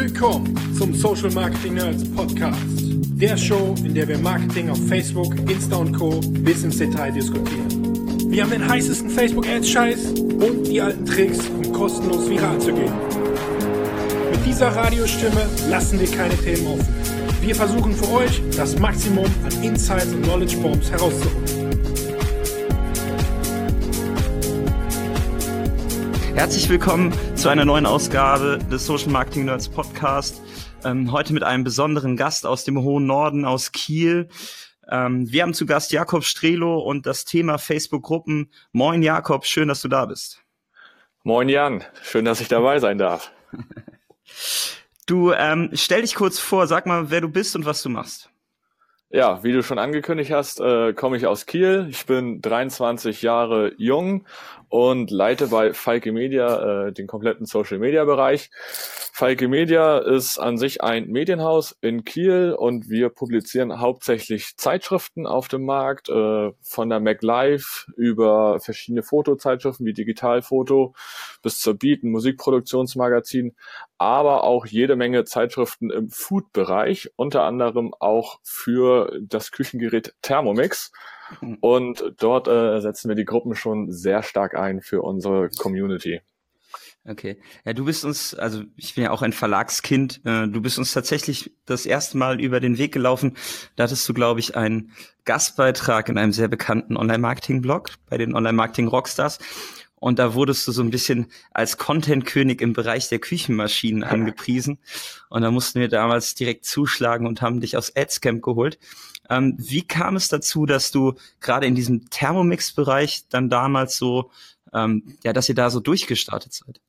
Willkommen zum Social Marketing Nerds Podcast. Der Show, in der wir Marketing auf Facebook, Insta und Co. bis ins Detail diskutieren. Wir haben den heißesten Facebook-Ads-Scheiß und die alten Tricks, um kostenlos viral zu gehen. Mit dieser Radiostimme lassen wir keine Themen offen. Wir versuchen für euch das Maximum an Insights und Knowledge Bombs herauszuholen. Herzlich willkommen zu einer neuen Ausgabe des Social Marketing Nerds Podcast. Ähm, heute mit einem besonderen Gast aus dem hohen Norden, aus Kiel. Ähm, wir haben zu Gast Jakob Strelo und das Thema Facebook-Gruppen. Moin Jakob, schön, dass du da bist. Moin Jan, schön, dass ich dabei sein darf. du ähm, stell dich kurz vor, sag mal, wer du bist und was du machst. Ja, wie du schon angekündigt hast, äh, komme ich aus Kiel. Ich bin 23 Jahre jung und leite bei Falke Media äh, den kompletten Social Media Bereich. Falke Media ist an sich ein Medienhaus in Kiel und wir publizieren hauptsächlich Zeitschriften auf dem Markt, äh, von der MacLive über verschiedene Fotozeitschriften wie Digitalfoto bis zur Beat, ein Musikproduktionsmagazin, aber auch jede Menge Zeitschriften im Food-Bereich, unter anderem auch für das Küchengerät Thermomix. Und dort äh, setzen wir die Gruppen schon sehr stark ein für unsere Community. Okay. Ja, du bist uns, also ich bin ja auch ein Verlagskind, äh, du bist uns tatsächlich das erste Mal über den Weg gelaufen. Da hattest du, glaube ich, einen Gastbeitrag in einem sehr bekannten Online-Marketing-Blog bei den Online-Marketing-Rockstars. Und da wurdest du so ein bisschen als Content-König im Bereich der Küchenmaschinen angepriesen. Und da mussten wir damals direkt zuschlagen und haben dich aus Adscamp geholt. Ähm, wie kam es dazu, dass du gerade in diesem Thermomix-Bereich dann damals so, ähm, ja, dass ihr da so durchgestartet seid?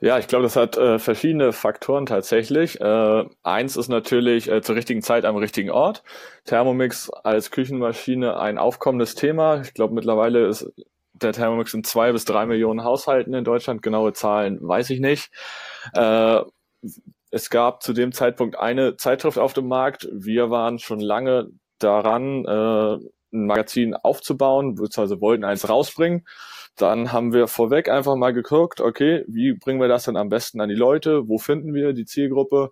Ja, ich glaube, das hat äh, verschiedene Faktoren tatsächlich. Äh, eins ist natürlich äh, zur richtigen Zeit am richtigen Ort. Thermomix als Küchenmaschine ein aufkommendes Thema. Ich glaube, mittlerweile ist der Thermomix in zwei bis drei Millionen Haushalten in Deutschland. Genaue Zahlen weiß ich nicht. Es gab zu dem Zeitpunkt eine Zeitschrift auf dem Markt. Wir waren schon lange daran, äh, ein Magazin aufzubauen, beziehungsweise wollten eins rausbringen. Dann haben wir vorweg einfach mal geguckt, okay, wie bringen wir das denn am besten an die Leute? Wo finden wir die Zielgruppe?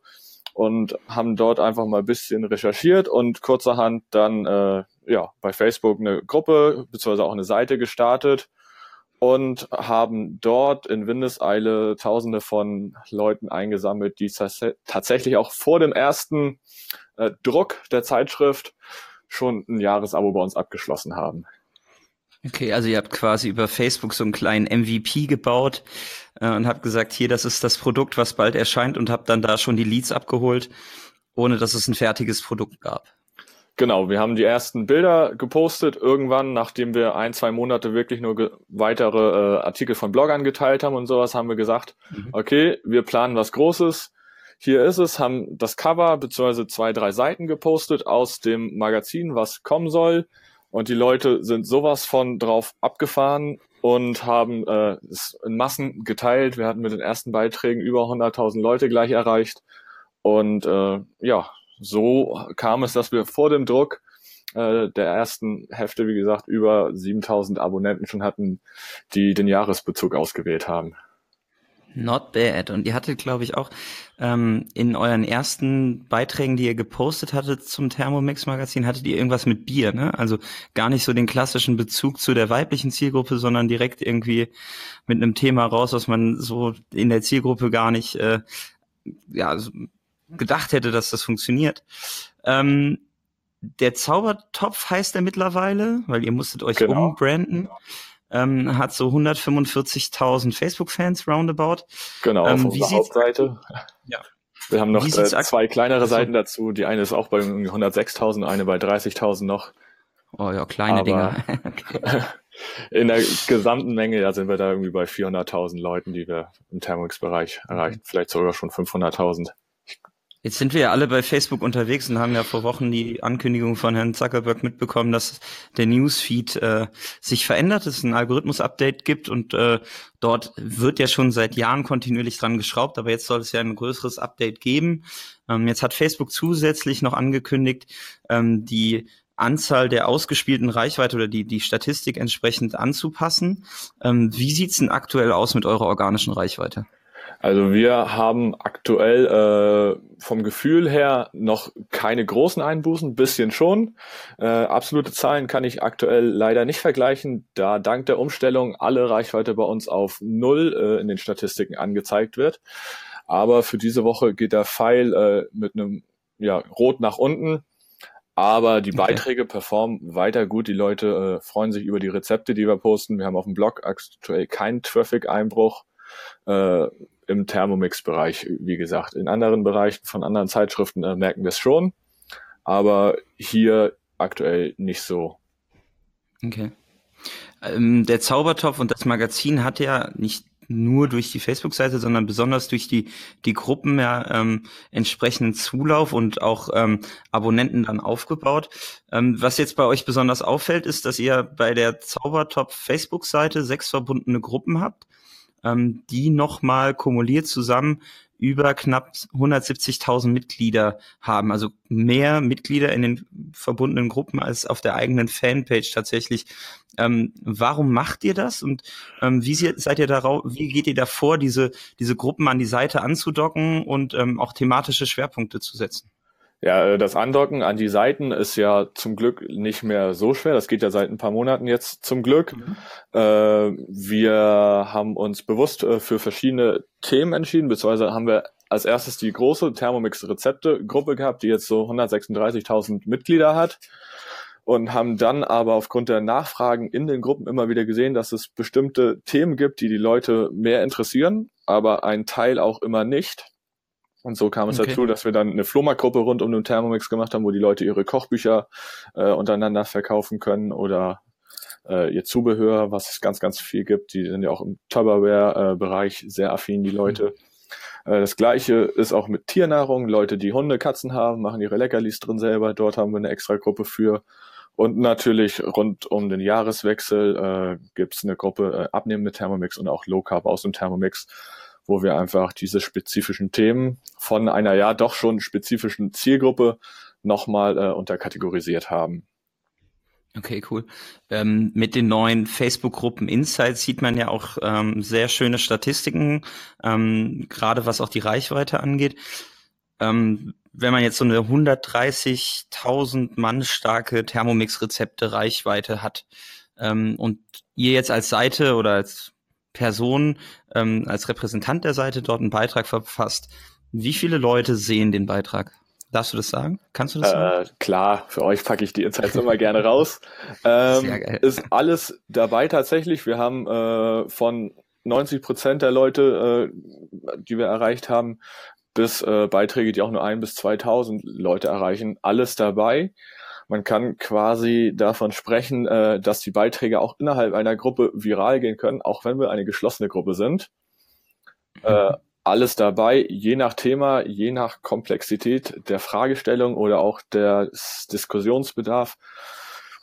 Und haben dort einfach mal ein bisschen recherchiert und kurzerhand dann äh, ja bei Facebook eine Gruppe beziehungsweise auch eine Seite gestartet und haben dort in Windeseile Tausende von Leuten eingesammelt, die tatsächlich auch vor dem ersten äh, Druck der Zeitschrift schon ein Jahresabo bei uns abgeschlossen haben. Okay, also ihr habt quasi über Facebook so einen kleinen MVP gebaut äh, und habt gesagt, hier, das ist das Produkt, was bald erscheint und habt dann da schon die Leads abgeholt, ohne dass es ein fertiges Produkt gab. Genau, wir haben die ersten Bilder gepostet irgendwann, nachdem wir ein, zwei Monate wirklich nur weitere äh, Artikel von Bloggern geteilt haben und sowas, haben wir gesagt, mhm. okay, wir planen was Großes. Hier ist es, haben das Cover beziehungsweise zwei, drei Seiten gepostet aus dem Magazin, was kommen soll. Und die Leute sind sowas von drauf abgefahren und haben äh, es in Massen geteilt. Wir hatten mit den ersten Beiträgen über 100.000 Leute gleich erreicht. Und äh, ja, so kam es, dass wir vor dem Druck äh, der ersten Hefte, wie gesagt, über 7000 Abonnenten schon hatten, die den Jahresbezug ausgewählt haben. Not bad. Und ihr hattet, glaube ich, auch ähm, in euren ersten Beiträgen, die ihr gepostet hattet zum Thermomix-Magazin, hattet ihr irgendwas mit Bier, ne? Also gar nicht so den klassischen Bezug zu der weiblichen Zielgruppe, sondern direkt irgendwie mit einem Thema raus, was man so in der Zielgruppe gar nicht äh, ja, gedacht hätte, dass das funktioniert. Ähm, der Zaubertopf heißt er mittlerweile, weil ihr musstet euch genau. umbranden. Ähm, hat so 145.000 Facebook-Fans roundabout. Genau, ähm, auf unserer Hauptseite. Ja. Wir haben noch äh, zwei kleinere Seiten dazu. Die eine ist auch bei 106.000, eine bei 30.000 noch. Oh ja, kleine Aber Dinger. in der gesamten Menge ja, sind wir da irgendwie bei 400.000 Leuten, die wir im Thermomix-Bereich erreichen. Mhm. Vielleicht sogar schon 500.000. Jetzt sind wir ja alle bei Facebook unterwegs und haben ja vor Wochen die Ankündigung von Herrn Zuckerberg mitbekommen, dass der Newsfeed äh, sich verändert, dass es ein Algorithmus-Update gibt und äh, dort wird ja schon seit Jahren kontinuierlich dran geschraubt, aber jetzt soll es ja ein größeres Update geben. Ähm, jetzt hat Facebook zusätzlich noch angekündigt, ähm, die Anzahl der ausgespielten Reichweite oder die, die Statistik entsprechend anzupassen. Ähm, wie sieht's denn aktuell aus mit eurer organischen Reichweite? Also wir haben aktuell äh, vom Gefühl her noch keine großen Einbußen, bisschen schon. Äh, absolute Zahlen kann ich aktuell leider nicht vergleichen, da dank der Umstellung alle Reichweite bei uns auf null äh, in den Statistiken angezeigt wird. Aber für diese Woche geht der Pfeil äh, mit einem ja, Rot nach unten. Aber die okay. Beiträge performen weiter gut. Die Leute äh, freuen sich über die Rezepte, die wir posten. Wir haben auf dem Blog aktuell keinen Traffic-Einbruch. Äh, im Thermomix-Bereich, wie gesagt. In anderen Bereichen von anderen Zeitschriften äh, merken wir es schon, aber hier aktuell nicht so. Okay. Ähm, der Zaubertopf und das Magazin hat ja nicht nur durch die Facebook-Seite, sondern besonders durch die, die Gruppen ja ähm, entsprechenden Zulauf und auch ähm, Abonnenten dann aufgebaut. Ähm, was jetzt bei euch besonders auffällt, ist, dass ihr bei der Zaubertopf Facebook-Seite sechs verbundene Gruppen habt ähm, die nochmal kumuliert zusammen über knapp 170.000 Mitglieder haben. Also mehr Mitglieder in den verbundenen Gruppen als auf der eigenen Fanpage tatsächlich. Ähm, warum macht ihr das und ähm, wie seid ihr darauf, wie geht ihr davor, diese, diese Gruppen an die Seite anzudocken und ähm, auch thematische Schwerpunkte zu setzen? Ja, äh, das Andocken an die Seiten ist ja zum Glück nicht mehr so schwer. Das geht ja seit ein paar Monaten jetzt zum Glück. Mhm. Äh, wir haben uns bewusst äh, für verschiedene Themen entschieden, beziehungsweise haben wir als erstes die große Thermomix Rezepte Gruppe gehabt, die jetzt so 136.000 Mitglieder hat und haben dann aber aufgrund der Nachfragen in den Gruppen immer wieder gesehen, dass es bestimmte Themen gibt, die die Leute mehr interessieren, aber ein Teil auch immer nicht. Und so kam es okay. dazu, dass wir dann eine Flohmarktgruppe rund um den Thermomix gemacht haben, wo die Leute ihre Kochbücher äh, untereinander verkaufen können oder äh, ihr Zubehör, was es ganz, ganz viel gibt. Die sind ja auch im Tupperware-Bereich sehr affin, die Leute. Mhm. Äh, das gleiche ist auch mit Tiernahrung. Leute, die Hunde, Katzen haben, machen ihre Leckerlis drin selber. Dort haben wir eine extra Gruppe für. Und natürlich rund um den Jahreswechsel äh, gibt es eine Gruppe äh, Abnehmen Thermomix und auch Low Carb aus dem Thermomix wo wir einfach diese spezifischen Themen von einer ja doch schon spezifischen Zielgruppe nochmal äh, unterkategorisiert haben. Okay, cool. Ähm, mit den neuen Facebook-Gruppen Insights sieht man ja auch ähm, sehr schöne Statistiken, ähm, gerade was auch die Reichweite angeht. Ähm, wenn man jetzt so eine 130.000 Mann starke Thermomix-Rezepte Reichweite hat ähm, und ihr jetzt als Seite oder als Person ähm, als Repräsentant der Seite dort einen Beitrag verfasst. Wie viele Leute sehen den Beitrag? Darfst du das sagen? Kannst du das sagen? Äh, klar, für euch packe ich die Insights immer gerne raus. Ähm, Sehr geil. Ist alles dabei tatsächlich. Wir haben äh, von 90 Prozent der Leute, äh, die wir erreicht haben, bis äh, Beiträge, die auch nur ein bis 2000 Leute erreichen, alles dabei. Man kann quasi davon sprechen, äh, dass die Beiträge auch innerhalb einer Gruppe viral gehen können, auch wenn wir eine geschlossene Gruppe sind. Äh, alles dabei, je nach Thema, je nach Komplexität der Fragestellung oder auch der Diskussionsbedarf.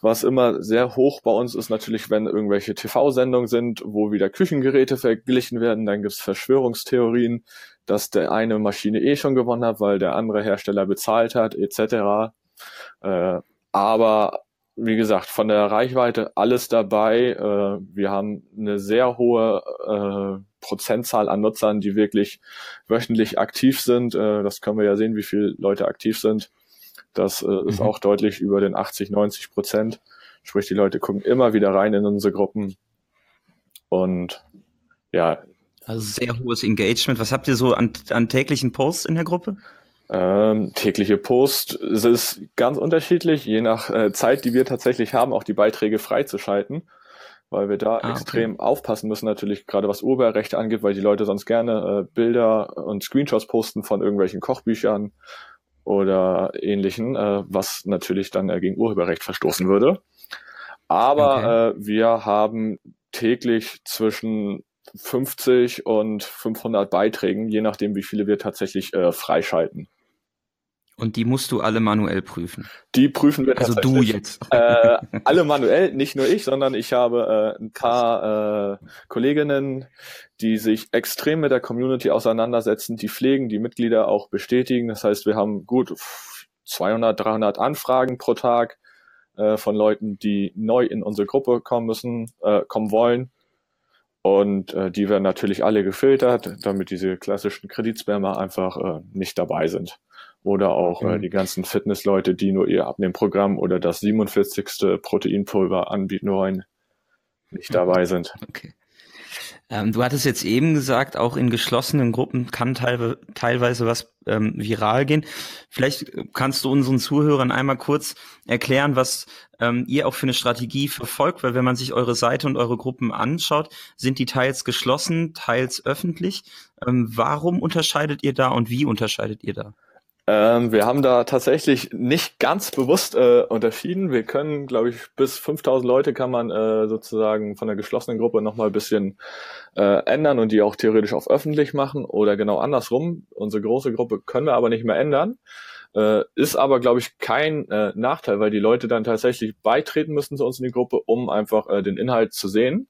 Was immer sehr hoch bei uns ist natürlich, wenn irgendwelche TV-Sendungen sind, wo wieder Küchengeräte verglichen werden, dann gibt's Verschwörungstheorien, dass der eine Maschine eh schon gewonnen hat, weil der andere Hersteller bezahlt hat, etc. Äh, aber wie gesagt, von der Reichweite alles dabei. Äh, wir haben eine sehr hohe äh, Prozentzahl an Nutzern, die wirklich wöchentlich aktiv sind. Äh, das können wir ja sehen, wie viele Leute aktiv sind. Das äh, ist mhm. auch deutlich über den 80, 90 Prozent. Sprich, die Leute gucken immer wieder rein in unsere Gruppen. Und ja. Also sehr hohes Engagement. Was habt ihr so an, an täglichen Posts in der Gruppe? Ähm, tägliche Post, es ist ganz unterschiedlich, je nach äh, Zeit, die wir tatsächlich haben, auch die Beiträge freizuschalten, weil wir da ah, extrem okay. aufpassen müssen, natürlich gerade was Urheberrechte angeht, weil die Leute sonst gerne äh, Bilder und Screenshots posten von irgendwelchen Kochbüchern oder ähnlichen, äh, was natürlich dann äh, gegen Urheberrecht verstoßen würde. Aber okay. äh, wir haben täglich zwischen 50 und 500 Beiträgen, je nachdem, wie viele wir tatsächlich äh, freischalten. Und die musst du alle manuell prüfen. Die prüfen wir also tatsächlich. Also du jetzt. Äh, alle manuell, nicht nur ich, sondern ich habe äh, ein paar äh, Kolleginnen, die sich extrem mit der Community auseinandersetzen, die pflegen, die Mitglieder auch bestätigen. Das heißt, wir haben gut 200, 300 Anfragen pro Tag äh, von Leuten, die neu in unsere Gruppe kommen müssen, äh, kommen wollen. Und äh, die werden natürlich alle gefiltert, damit diese klassischen Kreditspammer einfach äh, nicht dabei sind. Oder auch äh, mhm. äh, die ganzen Fitnessleute, die nur ihr Abnehmprogramm oder das 47. Proteinpulver anbieten wollen, nicht dabei sind. Okay. Ähm, du hattest jetzt eben gesagt, auch in geschlossenen Gruppen kann teil teilweise was ähm, viral gehen. Vielleicht kannst du unseren Zuhörern einmal kurz erklären, was ähm, ihr auch für eine Strategie verfolgt, weil wenn man sich eure Seite und eure Gruppen anschaut, sind die teils geschlossen, teils öffentlich. Ähm, warum unterscheidet ihr da und wie unterscheidet ihr da? Ähm, wir haben da tatsächlich nicht ganz bewusst äh, unterschieden. Wir können, glaube ich, bis 5000 Leute kann man äh, sozusagen von der geschlossenen Gruppe nochmal ein bisschen äh, ändern und die auch theoretisch auf öffentlich machen oder genau andersrum. Unsere große Gruppe können wir aber nicht mehr ändern. Äh, ist aber, glaube ich, kein äh, Nachteil, weil die Leute dann tatsächlich beitreten müssen zu uns in die Gruppe, um einfach äh, den Inhalt zu sehen.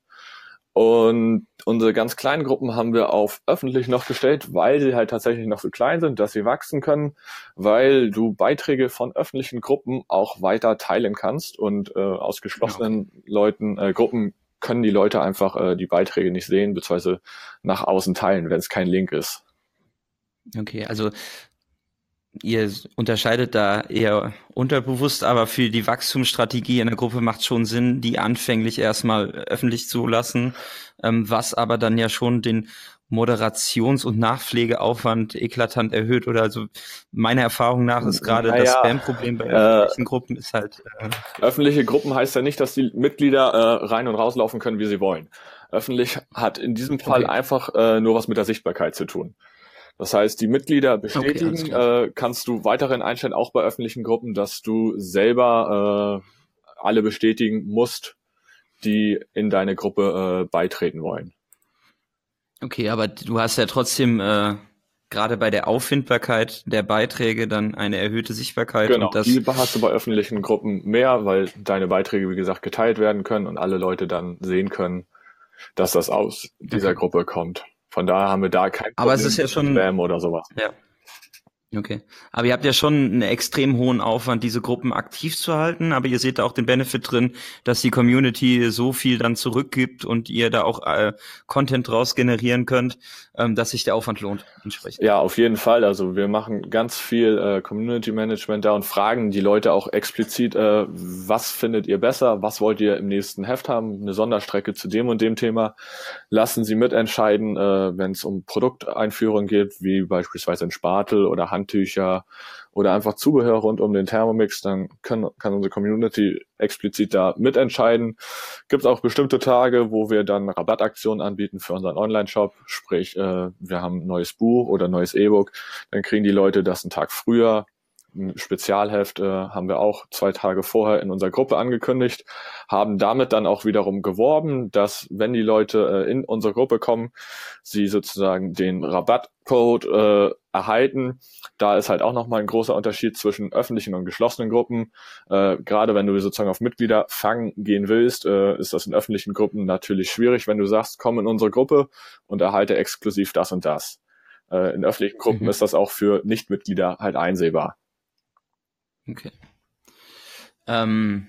Und unsere ganz kleinen Gruppen haben wir auf öffentlich noch gestellt, weil sie halt tatsächlich noch so klein sind, dass sie wachsen können, weil du Beiträge von öffentlichen Gruppen auch weiter teilen kannst und äh, aus geschlossenen ja. Leuten, äh, Gruppen können die Leute einfach äh, die Beiträge nicht sehen, beziehungsweise nach außen teilen, wenn es kein Link ist. Okay, also ihr unterscheidet da eher unterbewusst, aber für die Wachstumsstrategie in der Gruppe macht schon Sinn, die anfänglich erstmal öffentlich zu lassen, ähm, was aber dann ja schon den Moderations- und Nachpflegeaufwand eklatant erhöht oder also meiner Erfahrung nach ist gerade naja, das Spam-Problem bei öffentlichen äh, Gruppen ist halt. Äh, öffentliche Gruppen heißt ja nicht, dass die Mitglieder äh, rein und rauslaufen können, wie sie wollen. Öffentlich hat in diesem Fall okay. einfach äh, nur was mit der Sichtbarkeit zu tun. Das heißt, die Mitglieder bestätigen, okay, äh, kannst du weiterhin einstellen, auch bei öffentlichen Gruppen, dass du selber äh, alle bestätigen musst, die in deine Gruppe äh, beitreten wollen. Okay, aber du hast ja trotzdem äh, gerade bei der Auffindbarkeit der Beiträge dann eine erhöhte Sichtbarkeit. Genau, und das die hast du bei öffentlichen Gruppen mehr, weil deine Beiträge, wie gesagt, geteilt werden können und alle Leute dann sehen können, dass das aus dieser okay. Gruppe kommt. Von daher haben wir da kein Problem Aber es ist ja schon Spam oder sowas. Ja. Okay. Aber ihr habt ja schon einen extrem hohen Aufwand, diese Gruppen aktiv zu halten, aber ihr seht da auch den Benefit drin, dass die Community so viel dann zurückgibt und ihr da auch äh, Content draus generieren könnt, ähm, dass sich der Aufwand lohnt entsprechend. Ja, auf jeden Fall. Also wir machen ganz viel äh, Community Management da und fragen die Leute auch explizit, äh, was findet ihr besser, was wollt ihr im nächsten Heft haben, eine Sonderstrecke zu dem und dem Thema. Lassen Sie mitentscheiden, äh, wenn es um Produkteinführung geht, wie beispielsweise ein Spatel oder Handtücher oder einfach Zubehör rund um den Thermomix, dann können, kann unsere Community explizit da mitentscheiden. Gibt es auch bestimmte Tage, wo wir dann Rabattaktionen anbieten für unseren Online-Shop, sprich äh, wir haben ein neues Buch oder ein neues E-Book, dann kriegen die Leute das einen Tag früher ein Spezialheft äh, haben wir auch zwei Tage vorher in unserer Gruppe angekündigt, haben damit dann auch wiederum geworben, dass wenn die Leute äh, in unsere Gruppe kommen, sie sozusagen den Rabattcode äh, erhalten. Da ist halt auch nochmal ein großer Unterschied zwischen öffentlichen und geschlossenen Gruppen. Äh, gerade wenn du sozusagen auf Mitgliederfang gehen willst, äh, ist das in öffentlichen Gruppen natürlich schwierig, wenn du sagst, komm in unsere Gruppe und erhalte exklusiv das und das. Äh, in öffentlichen Gruppen mhm. ist das auch für Nichtmitglieder halt einsehbar. Okay. Ähm,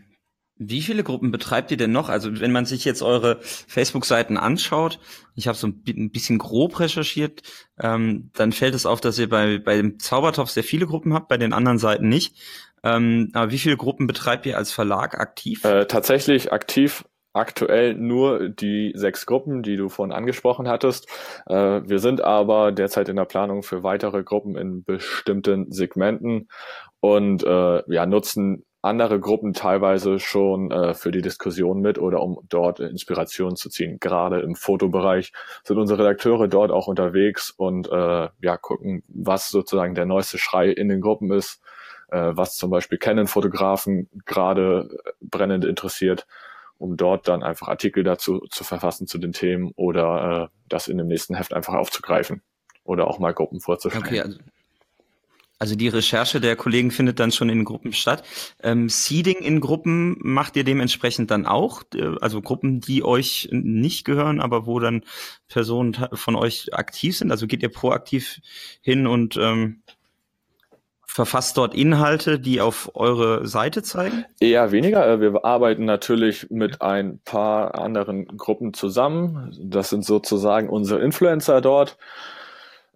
wie viele Gruppen betreibt ihr denn noch? Also wenn man sich jetzt eure Facebook-Seiten anschaut, ich habe so ein bisschen grob recherchiert, ähm, dann fällt es auf, dass ihr bei, bei dem Zaubertopf sehr viele Gruppen habt, bei den anderen Seiten nicht. Ähm, aber wie viele Gruppen betreibt ihr als Verlag aktiv? Äh, tatsächlich aktiv aktuell nur die sechs Gruppen, die du vorhin angesprochen hattest. Äh, wir sind aber derzeit in der Planung für weitere Gruppen in bestimmten Segmenten und äh, ja, nutzen andere Gruppen teilweise schon äh, für die Diskussion mit oder um dort Inspiration zu ziehen. Gerade im Fotobereich sind unsere Redakteure dort auch unterwegs und äh, ja, gucken, was sozusagen der neueste Schrei in den Gruppen ist, äh, was zum Beispiel Canon-Fotografen gerade brennend interessiert, um dort dann einfach Artikel dazu zu verfassen zu den Themen oder äh, das in dem nächsten Heft einfach aufzugreifen oder auch mal Gruppen vorzustellen. Okay, also also die Recherche der Kollegen findet dann schon in Gruppen statt. Ähm, Seeding in Gruppen macht ihr dementsprechend dann auch, äh, also Gruppen, die euch nicht gehören, aber wo dann Personen von euch aktiv sind. Also geht ihr proaktiv hin und ähm, verfasst dort Inhalte, die auf eure Seite zeigen? Eher weniger. Äh, wir arbeiten natürlich mit ein paar anderen Gruppen zusammen. Das sind sozusagen unsere Influencer dort.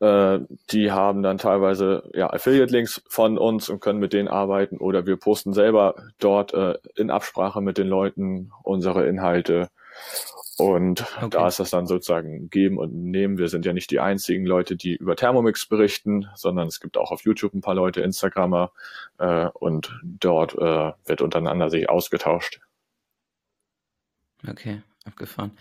Äh, die haben dann teilweise ja, Affiliate-Links von uns und können mit denen arbeiten oder wir posten selber dort äh, in Absprache mit den Leuten unsere Inhalte und okay. da ist das dann sozusagen geben und nehmen. Wir sind ja nicht die einzigen Leute, die über Thermomix berichten, sondern es gibt auch auf YouTube ein paar Leute, Instagrammer, äh, und dort äh, wird untereinander sich ausgetauscht. Okay, abgefahren.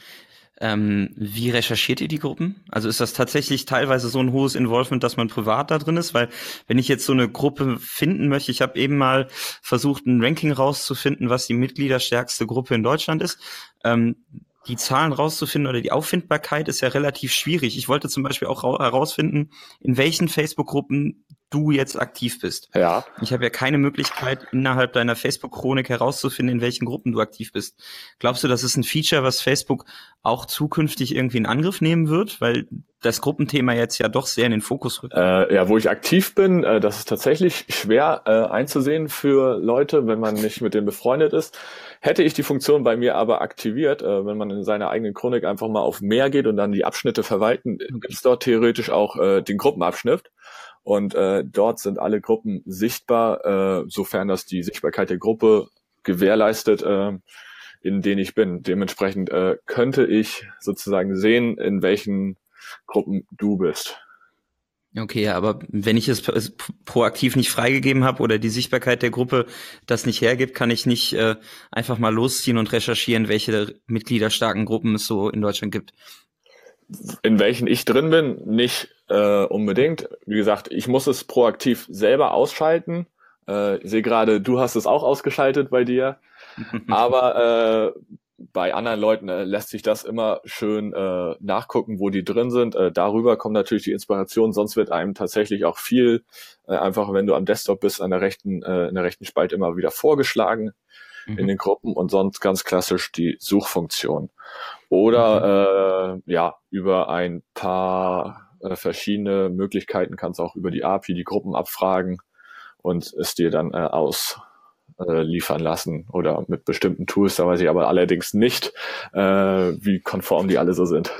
Ähm, wie recherchiert ihr die Gruppen? Also ist das tatsächlich teilweise so ein hohes Involvement, dass man privat da drin ist? Weil wenn ich jetzt so eine Gruppe finden möchte, ich habe eben mal versucht, ein Ranking rauszufinden, was die mitgliederstärkste Gruppe in Deutschland ist. Ähm, die Zahlen rauszufinden oder die Auffindbarkeit ist ja relativ schwierig. Ich wollte zum Beispiel auch herausfinden, in welchen Facebook-Gruppen du jetzt aktiv bist. Ja. Ich habe ja keine Möglichkeit, innerhalb deiner Facebook-Chronik herauszufinden, in welchen Gruppen du aktiv bist. Glaubst du, das ist ein Feature, was Facebook auch zukünftig irgendwie in Angriff nehmen wird? Weil das Gruppenthema jetzt ja doch sehr in den Fokus rückt. Äh, ja, wo ich aktiv bin, äh, das ist tatsächlich schwer äh, einzusehen für Leute, wenn man nicht mit denen befreundet ist. Hätte ich die Funktion bei mir aber aktiviert, äh, wenn man in seiner eigenen Chronik einfach mal auf mehr geht und dann die Abschnitte verwalten, gibt es dort theoretisch auch äh, den Gruppenabschnitt. Und äh, dort sind alle Gruppen sichtbar, äh, sofern das die Sichtbarkeit der Gruppe gewährleistet, äh, in denen ich bin. Dementsprechend äh, könnte ich sozusagen sehen, in welchen Gruppen du bist. Okay, aber wenn ich es proaktiv nicht freigegeben habe oder die Sichtbarkeit der Gruppe das nicht hergibt, kann ich nicht äh, einfach mal losziehen und recherchieren, welche mitgliederstarken Gruppen es so in Deutschland gibt. In welchen ich drin bin, nicht äh, unbedingt. Wie gesagt, ich muss es proaktiv selber ausschalten. Äh, ich sehe gerade, du hast es auch ausgeschaltet bei dir. Aber äh, bei anderen Leuten äh, lässt sich das immer schön äh, nachgucken, wo die drin sind. Äh, darüber kommt natürlich die Inspiration, sonst wird einem tatsächlich auch viel, äh, einfach wenn du am Desktop bist, an der rechten, äh, in der rechten Spalte immer wieder vorgeschlagen mhm. in den Gruppen und sonst ganz klassisch die Suchfunktion. Oder mhm. äh, ja, über ein paar äh, verschiedene Möglichkeiten kannst auch über die API die Gruppen abfragen und es dir dann äh, ausliefern äh, lassen oder mit bestimmten Tools. Da weiß ich aber allerdings nicht, äh, wie konform die alle so sind.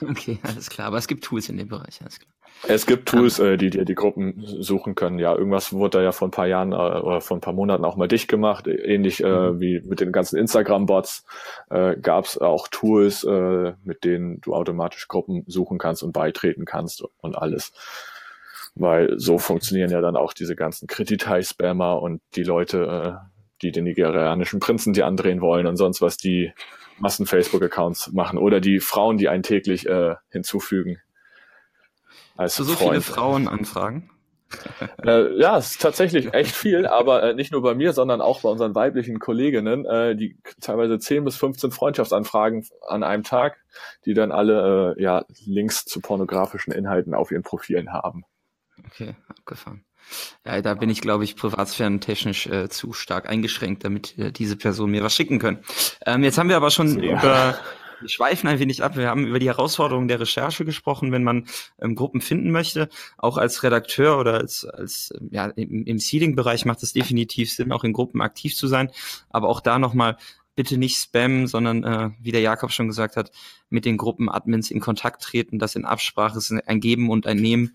Okay, alles klar. Aber es gibt Tools in dem Bereich, alles klar. Es gibt Tools, äh, die dir die Gruppen suchen können. Ja, irgendwas wurde da ja vor ein paar Jahren äh, oder vor ein paar Monaten auch mal dicht gemacht. Ähnlich äh, mhm. wie mit den ganzen Instagram-Bots äh, gab es auch Tools, äh, mit denen du automatisch Gruppen suchen kannst und beitreten kannst und alles. Weil so funktionieren ja dann auch diese ganzen Krititai-Spammer und die Leute, äh, die den nigerianischen Prinzen die andrehen wollen und sonst was, die Massen-Facebook-Accounts machen oder die Frauen, die einen täglich äh, hinzufügen als so Freund. viele Frauenanfragen? äh, ja, es ist tatsächlich echt viel, aber äh, nicht nur bei mir, sondern auch bei unseren weiblichen Kolleginnen, äh, die teilweise 10 bis 15 Freundschaftsanfragen an einem Tag, die dann alle äh, ja Links zu pornografischen Inhalten auf ihren Profilen haben. Okay, abgefahren. Ja, da bin ich, glaube ich, privatsphärentechnisch äh, zu stark eingeschränkt, damit äh, diese Person mir was schicken können. Ähm, jetzt haben wir aber schon ja. über wir schweifen ein wenig ab. Wir haben über die Herausforderungen der Recherche gesprochen, wenn man ähm, Gruppen finden möchte. Auch als Redakteur oder als, als ja, im, im Seeding-Bereich macht es definitiv Sinn, auch in Gruppen aktiv zu sein. Aber auch da nochmal bitte nicht spammen, sondern äh, wie der Jakob schon gesagt hat, mit den Gruppen-Admins in Kontakt treten, das in Absprache ist ein Geben und ein Nehmen.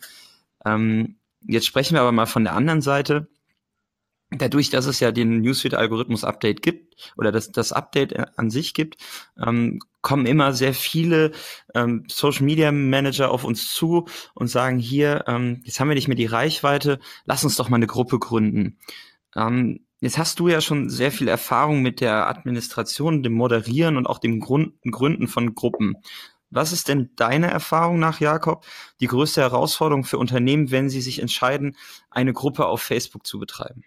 Ähm, jetzt sprechen wir aber mal von der anderen Seite dadurch, dass es ja den Newsfeed-Algorithmus-Update gibt oder dass das Update äh, an sich gibt, ähm, kommen immer sehr viele ähm, Social-Media-Manager auf uns zu und sagen hier, ähm, jetzt haben wir nicht mehr die Reichweite, lass uns doch mal eine Gruppe gründen. Ähm, jetzt hast du ja schon sehr viel Erfahrung mit der Administration, dem Moderieren und auch dem Grund Gründen von Gruppen. Was ist denn deine Erfahrung nach, Jakob, die größte Herausforderung für Unternehmen, wenn sie sich entscheiden, eine Gruppe auf Facebook zu betreiben?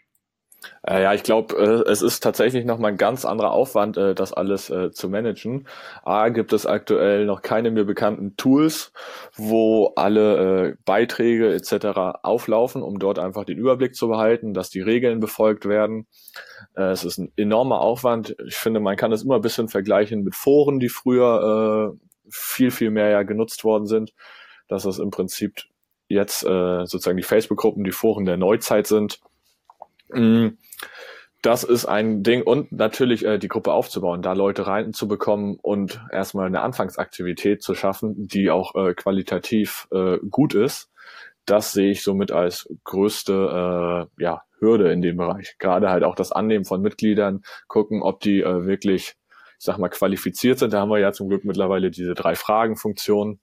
Äh, ja, ich glaube, äh, es ist tatsächlich nochmal ein ganz anderer Aufwand, äh, das alles zu managen. A, gibt es aktuell noch keine mir bekannten Tools, wo alle Beiträge etc. auflaufen, um dort einfach den Überblick zu behalten, dass die Regeln befolgt werden. Es ist ein enormer Aufwand. Ich finde, man kann es immer ein bisschen vergleichen mit Foren, die früher viel, viel mehr ja genutzt worden sind. Das ist im Prinzip jetzt äh, sozusagen die Facebook-Gruppen, die Foren der Neuzeit sind. Mm, das ist ein Ding und natürlich äh, die Gruppe aufzubauen, da Leute reinzubekommen und erstmal eine Anfangsaktivität zu schaffen, die auch äh, qualitativ äh, gut ist. Das sehe ich somit als größte äh, ja, Hürde in dem Bereich. Gerade halt auch das Annehmen von Mitgliedern, gucken, ob die äh, wirklich, ich sag mal, qualifiziert sind. Da haben wir ja zum Glück mittlerweile diese drei Fragen-Funktion.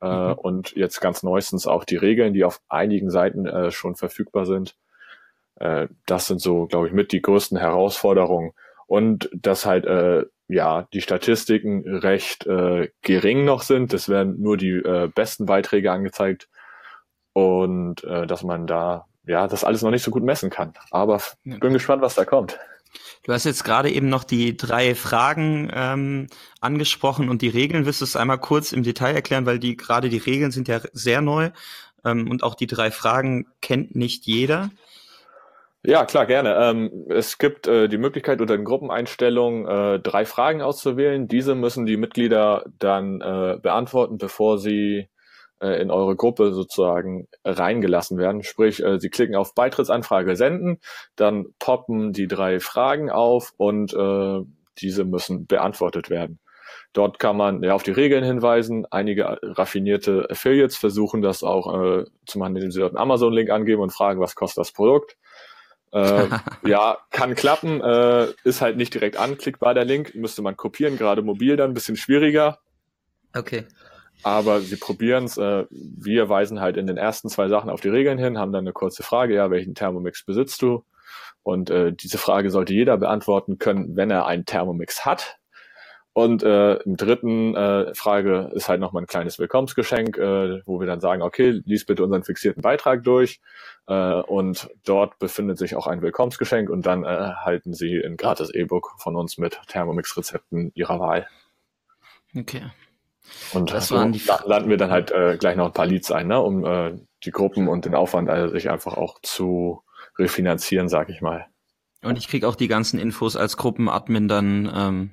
Äh, mhm. Und jetzt ganz neuestens auch die Regeln, die auf einigen Seiten äh, schon verfügbar sind äh, das sind so, glaube ich, mit die größten Herausforderungen. Und dass halt, äh, ja, die Statistiken recht äh, gering noch sind. Es werden nur die äh, besten Beiträge angezeigt. Und äh, dass man da, ja, das alles noch nicht so gut messen kann. Aber bin gespannt, was da kommt. Du hast jetzt gerade eben noch die drei Fragen ähm, angesprochen und die Regeln. Willst du es einmal kurz im Detail erklären, weil die gerade die Regeln sind ja sehr neu ähm, und auch die drei Fragen kennt nicht jeder. Ja, klar, gerne. Ähm, es gibt äh, die Möglichkeit, unter den Gruppeneinstellungen äh, drei Fragen auszuwählen. Diese müssen die Mitglieder dann äh, beantworten, bevor sie äh, in eure Gruppe sozusagen reingelassen werden. Sprich, äh, sie klicken auf Beitrittsanfrage senden, dann poppen die drei Fragen auf und äh, diese müssen beantwortet werden. Dort kann man ja auf die Regeln hinweisen. Einige raffinierte Affiliates versuchen das auch äh, zu machen, indem sie dort einen Amazon-Link angeben und fragen, was kostet das Produkt. Äh, ja, kann klappen, äh, ist halt nicht direkt anklickbar der Link, müsste man kopieren, gerade mobil dann ein bisschen schwieriger. Okay. Aber sie probieren es. Äh, wir weisen halt in den ersten zwei Sachen auf die Regeln hin, haben dann eine kurze Frage, ja, welchen Thermomix besitzt du? Und äh, diese Frage sollte jeder beantworten können, wenn er einen Thermomix hat. Und äh, im dritten äh, Frage ist halt nochmal ein kleines Willkommensgeschenk, äh, wo wir dann sagen, okay, lies bitte unseren fixierten Beitrag durch. Äh, und dort befindet sich auch ein Willkommensgeschenk und dann äh, erhalten Sie ein gratis E-Book von uns mit Thermomix-Rezepten Ihrer Wahl. Okay. Und das so die landen wir dann halt äh, gleich noch ein paar Leads ein, ne, um äh, die Gruppen und den Aufwand also sich einfach auch zu refinanzieren, sag ich mal. Und ich krieg auch die ganzen Infos als Gruppenadmin dann ähm,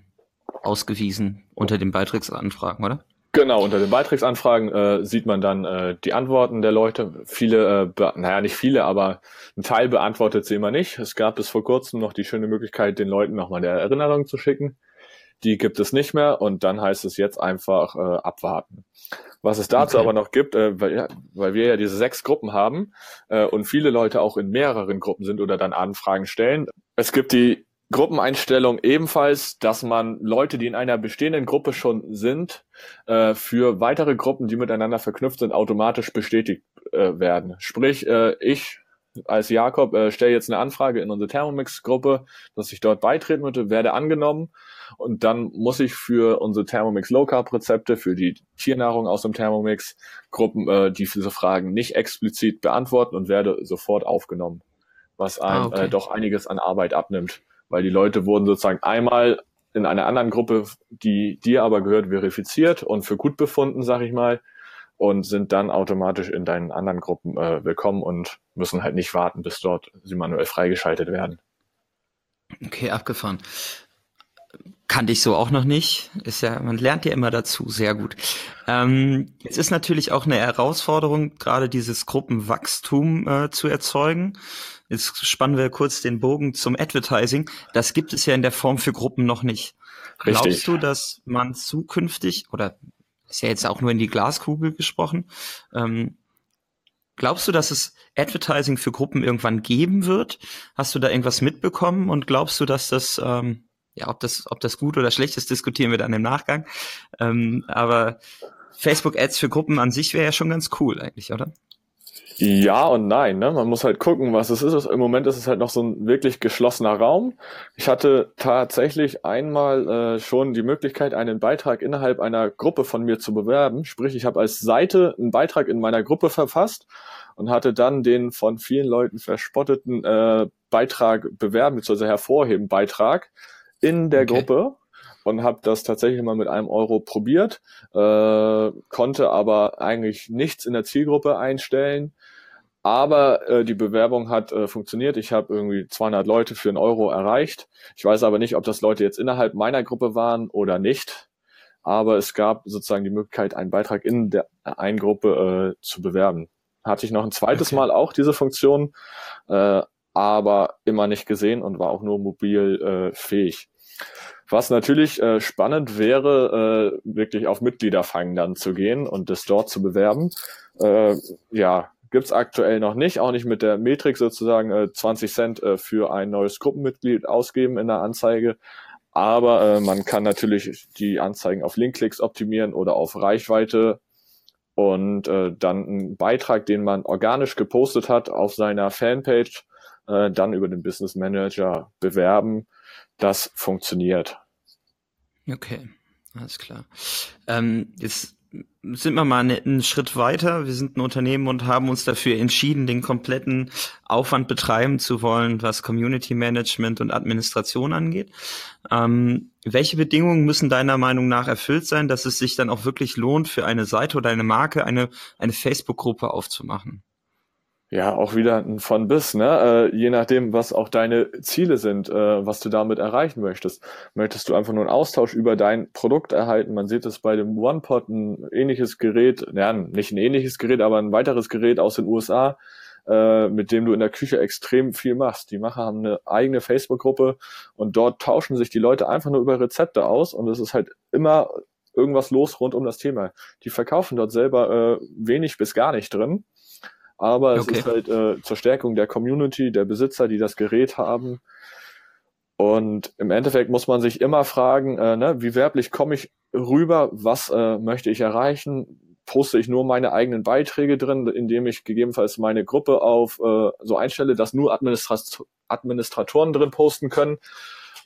ausgewiesen unter den Beitrittsanfragen, oder? Genau, unter den Beitrittsanfragen äh, sieht man dann äh, die Antworten der Leute. Viele, äh, naja, nicht viele, aber ein Teil beantwortet sie immer nicht. Es gab bis vor kurzem noch die schöne Möglichkeit, den Leuten nochmal eine Erinnerung zu schicken. Die gibt es nicht mehr und dann heißt es jetzt einfach äh, abwarten. Was es dazu okay. aber noch gibt, äh, weil, weil wir ja diese sechs Gruppen haben äh, und viele Leute auch in mehreren Gruppen sind oder dann Anfragen stellen. Es gibt die Gruppeneinstellung ebenfalls, dass man Leute, die in einer bestehenden Gruppe schon sind, äh, für weitere Gruppen, die miteinander verknüpft sind, automatisch bestätigt äh, werden. Sprich, äh, ich als Jakob äh, stelle jetzt eine Anfrage in unsere Thermomix-Gruppe, dass ich dort beitreten würde, werde angenommen. Und dann muss ich für unsere Thermomix Low Carb Rezepte, für die Tiernahrung aus dem Thermomix Gruppen äh, diese Fragen nicht explizit beantworten und werde sofort aufgenommen, was einem ah, okay. äh, doch einiges an Arbeit abnimmt. Weil die Leute wurden sozusagen einmal in einer anderen Gruppe, die dir aber gehört, verifiziert und für gut befunden, sag ich mal, und sind dann automatisch in deinen anderen Gruppen äh, willkommen und müssen halt nicht warten, bis dort sie manuell freigeschaltet werden. Okay, abgefahren. Kannte ich so auch noch nicht. Ist ja, man lernt ja immer dazu, sehr gut. Ähm, es ist natürlich auch eine Herausforderung, gerade dieses Gruppenwachstum äh, zu erzeugen. Jetzt spannen wir kurz den Bogen zum Advertising. Das gibt es ja in der Form für Gruppen noch nicht. Richtig. Glaubst du, dass man zukünftig, oder ist ja jetzt auch nur in die Glaskugel gesprochen, ähm, glaubst du, dass es Advertising für Gruppen irgendwann geben wird? Hast du da irgendwas mitbekommen und glaubst du, dass das, ähm, ja, ob das, ob das gut oder schlecht ist, diskutieren wir dann im Nachgang. Ähm, aber Facebook Ads für Gruppen an sich wäre ja schon ganz cool eigentlich, oder? Ja und nein, ne? Man muss halt gucken, was es ist. Im Moment ist es halt noch so ein wirklich geschlossener Raum. Ich hatte tatsächlich einmal äh, schon die Möglichkeit, einen Beitrag innerhalb einer Gruppe von mir zu bewerben. Sprich, ich habe als Seite einen Beitrag in meiner Gruppe verfasst und hatte dann den von vielen Leuten verspotteten äh, Beitrag bewerben, bzw. hervorheben Beitrag in der okay. Gruppe und habe das tatsächlich mal mit einem Euro probiert, äh, konnte aber eigentlich nichts in der Zielgruppe einstellen aber äh, die Bewerbung hat äh, funktioniert. Ich habe irgendwie 200 Leute für einen Euro erreicht. Ich weiß aber nicht, ob das Leute jetzt innerhalb meiner Gruppe waren oder nicht. Aber es gab sozusagen die Möglichkeit, einen Beitrag in der einen Gruppe äh, zu bewerben. hatte ich noch ein zweites okay. Mal auch diese Funktion, äh, aber immer nicht gesehen und war auch nur mobil äh, fähig. Was natürlich äh, spannend wäre, äh, wirklich auf Mitgliederfang dann zu gehen und das dort zu bewerben. Äh, ja, gibt's aktuell noch nicht, auch nicht mit der Metrik sozusagen äh, 20 Cent äh, für ein neues Gruppenmitglied ausgeben in der Anzeige. Aber äh, man kann natürlich die Anzeigen auf Linkklicks optimieren oder auf Reichweite und äh, dann einen Beitrag, den man organisch gepostet hat auf seiner Fanpage, äh, dann über den Business Manager bewerben. Das funktioniert. Okay, alles klar. Ähm, jetzt sind wir mal einen Schritt weiter. Wir sind ein Unternehmen und haben uns dafür entschieden, den kompletten Aufwand betreiben zu wollen, was Community Management und Administration angeht. Ähm, welche Bedingungen müssen deiner Meinung nach erfüllt sein, dass es sich dann auch wirklich lohnt, für eine Seite oder eine Marke eine, eine Facebook-Gruppe aufzumachen? Ja, auch wieder ein von bis, ne? Äh, je nachdem, was auch deine Ziele sind, äh, was du damit erreichen möchtest. Möchtest du einfach nur einen Austausch über dein Produkt erhalten? Man sieht es bei dem OnePod, ein ähnliches Gerät, ja, nicht ein ähnliches Gerät, aber ein weiteres Gerät aus den USA, äh, mit dem du in der Küche extrem viel machst. Die Macher haben eine eigene Facebook-Gruppe und dort tauschen sich die Leute einfach nur über Rezepte aus und es ist halt immer irgendwas los rund um das Thema. Die verkaufen dort selber äh, wenig bis gar nicht drin aber es okay. ist halt äh, zur Stärkung der Community, der Besitzer, die das Gerät haben. Und im Endeffekt muss man sich immer fragen, äh, ne, wie werblich komme ich rüber, was äh, möchte ich erreichen? Poste ich nur meine eigenen Beiträge drin, indem ich gegebenenfalls meine Gruppe auf äh, so einstelle, dass nur Administrat Administratoren drin posten können?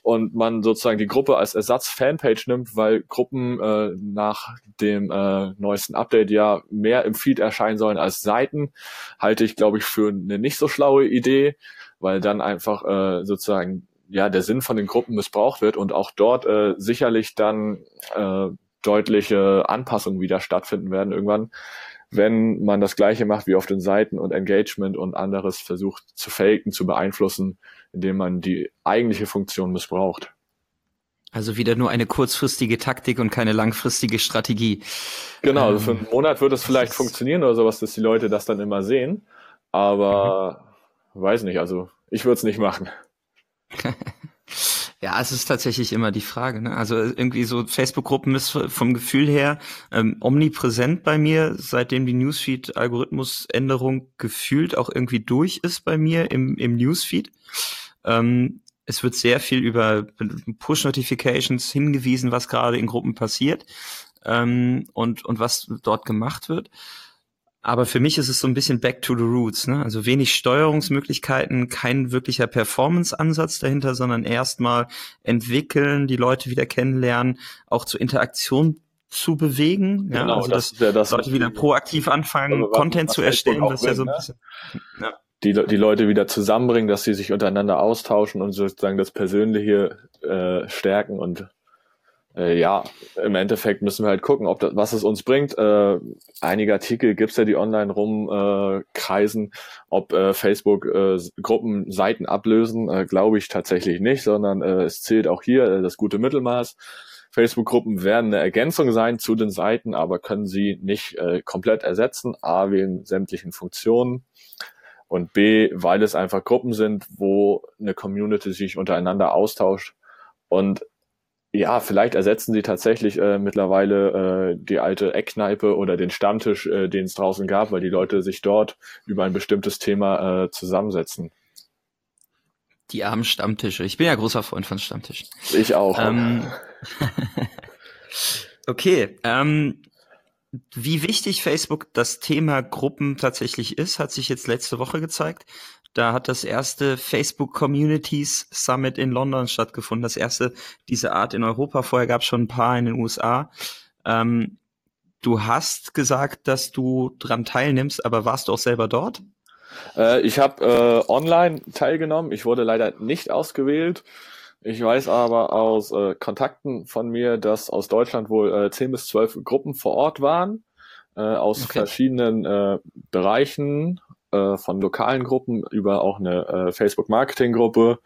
Und man sozusagen die Gruppe als Ersatz-Fanpage nimmt, weil Gruppen äh, nach dem äh, neuesten Update ja mehr im Feed erscheinen sollen als Seiten, halte ich, glaube ich, für eine nicht so schlaue Idee, weil dann einfach äh, sozusagen ja der Sinn von den Gruppen missbraucht wird und auch dort äh, sicherlich dann äh, deutliche Anpassungen wieder stattfinden werden irgendwann, wenn man das gleiche macht wie auf den Seiten und Engagement und anderes versucht zu faken, zu beeinflussen, indem man die eigentliche Funktion missbraucht. Also wieder nur eine kurzfristige Taktik und keine langfristige Strategie. Genau, also für einen ähm, Monat wird es vielleicht funktionieren oder sowas, dass die Leute das dann immer sehen. Aber mhm. weiß nicht, also ich würde es nicht machen. Ja, es ist tatsächlich immer die Frage. Ne? Also irgendwie so Facebook-Gruppen ist vom Gefühl her ähm, omnipräsent bei mir, seitdem die Newsfeed-Algorithmusänderung gefühlt auch irgendwie durch ist bei mir im, im Newsfeed. Ähm, es wird sehr viel über Push-Notifications hingewiesen, was gerade in Gruppen passiert ähm, und, und was dort gemacht wird. Aber für mich ist es so ein bisschen back to the roots, ne? Also wenig Steuerungsmöglichkeiten, kein wirklicher Performance-Ansatz dahinter, sondern erstmal entwickeln, die Leute wieder kennenlernen, auch zur Interaktion zu bewegen. Ja? Genau, also das, dass das Leute wieder proaktiv anfangen, also, Content zu erstellen, das ist ja so ein ne? bisschen. Ja. Die, die Leute wieder zusammenbringen, dass sie sich untereinander austauschen und sozusagen das Persönliche äh, stärken und äh, ja, im Endeffekt müssen wir halt gucken, ob das, was es uns bringt. Äh, einige Artikel gibt's ja, die online rumkreisen, äh, ob äh, Facebook äh, Gruppen Seiten ablösen, äh, glaube ich tatsächlich nicht, sondern äh, es zählt auch hier äh, das gute Mittelmaß. Facebook-Gruppen werden eine Ergänzung sein zu den Seiten, aber können sie nicht äh, komplett ersetzen. A, wegen sämtlichen Funktionen und B, weil es einfach Gruppen sind, wo eine Community sich untereinander austauscht und ja, vielleicht ersetzen sie tatsächlich äh, mittlerweile äh, die alte Eckkneipe oder den Stammtisch, äh, den es draußen gab, weil die Leute sich dort über ein bestimmtes Thema äh, zusammensetzen. Die armen Stammtische. Ich bin ja großer Freund von Stammtischen. Ich auch. Ähm, okay. Ähm, wie wichtig Facebook das Thema Gruppen tatsächlich ist, hat sich jetzt letzte Woche gezeigt. Da hat das erste Facebook Communities Summit in London stattgefunden. Das erste dieser Art in Europa. Vorher gab es schon ein paar in den USA. Ähm, du hast gesagt, dass du dran teilnimmst, aber warst du auch selber dort? Äh, ich habe äh, online teilgenommen. Ich wurde leider nicht ausgewählt. Ich weiß aber aus äh, Kontakten von mir, dass aus Deutschland wohl äh, 10 bis 12 Gruppen vor Ort waren, äh, aus okay. verschiedenen äh, Bereichen äh, von lokalen Gruppen über auch eine äh, Facebook-Marketing-Gruppe.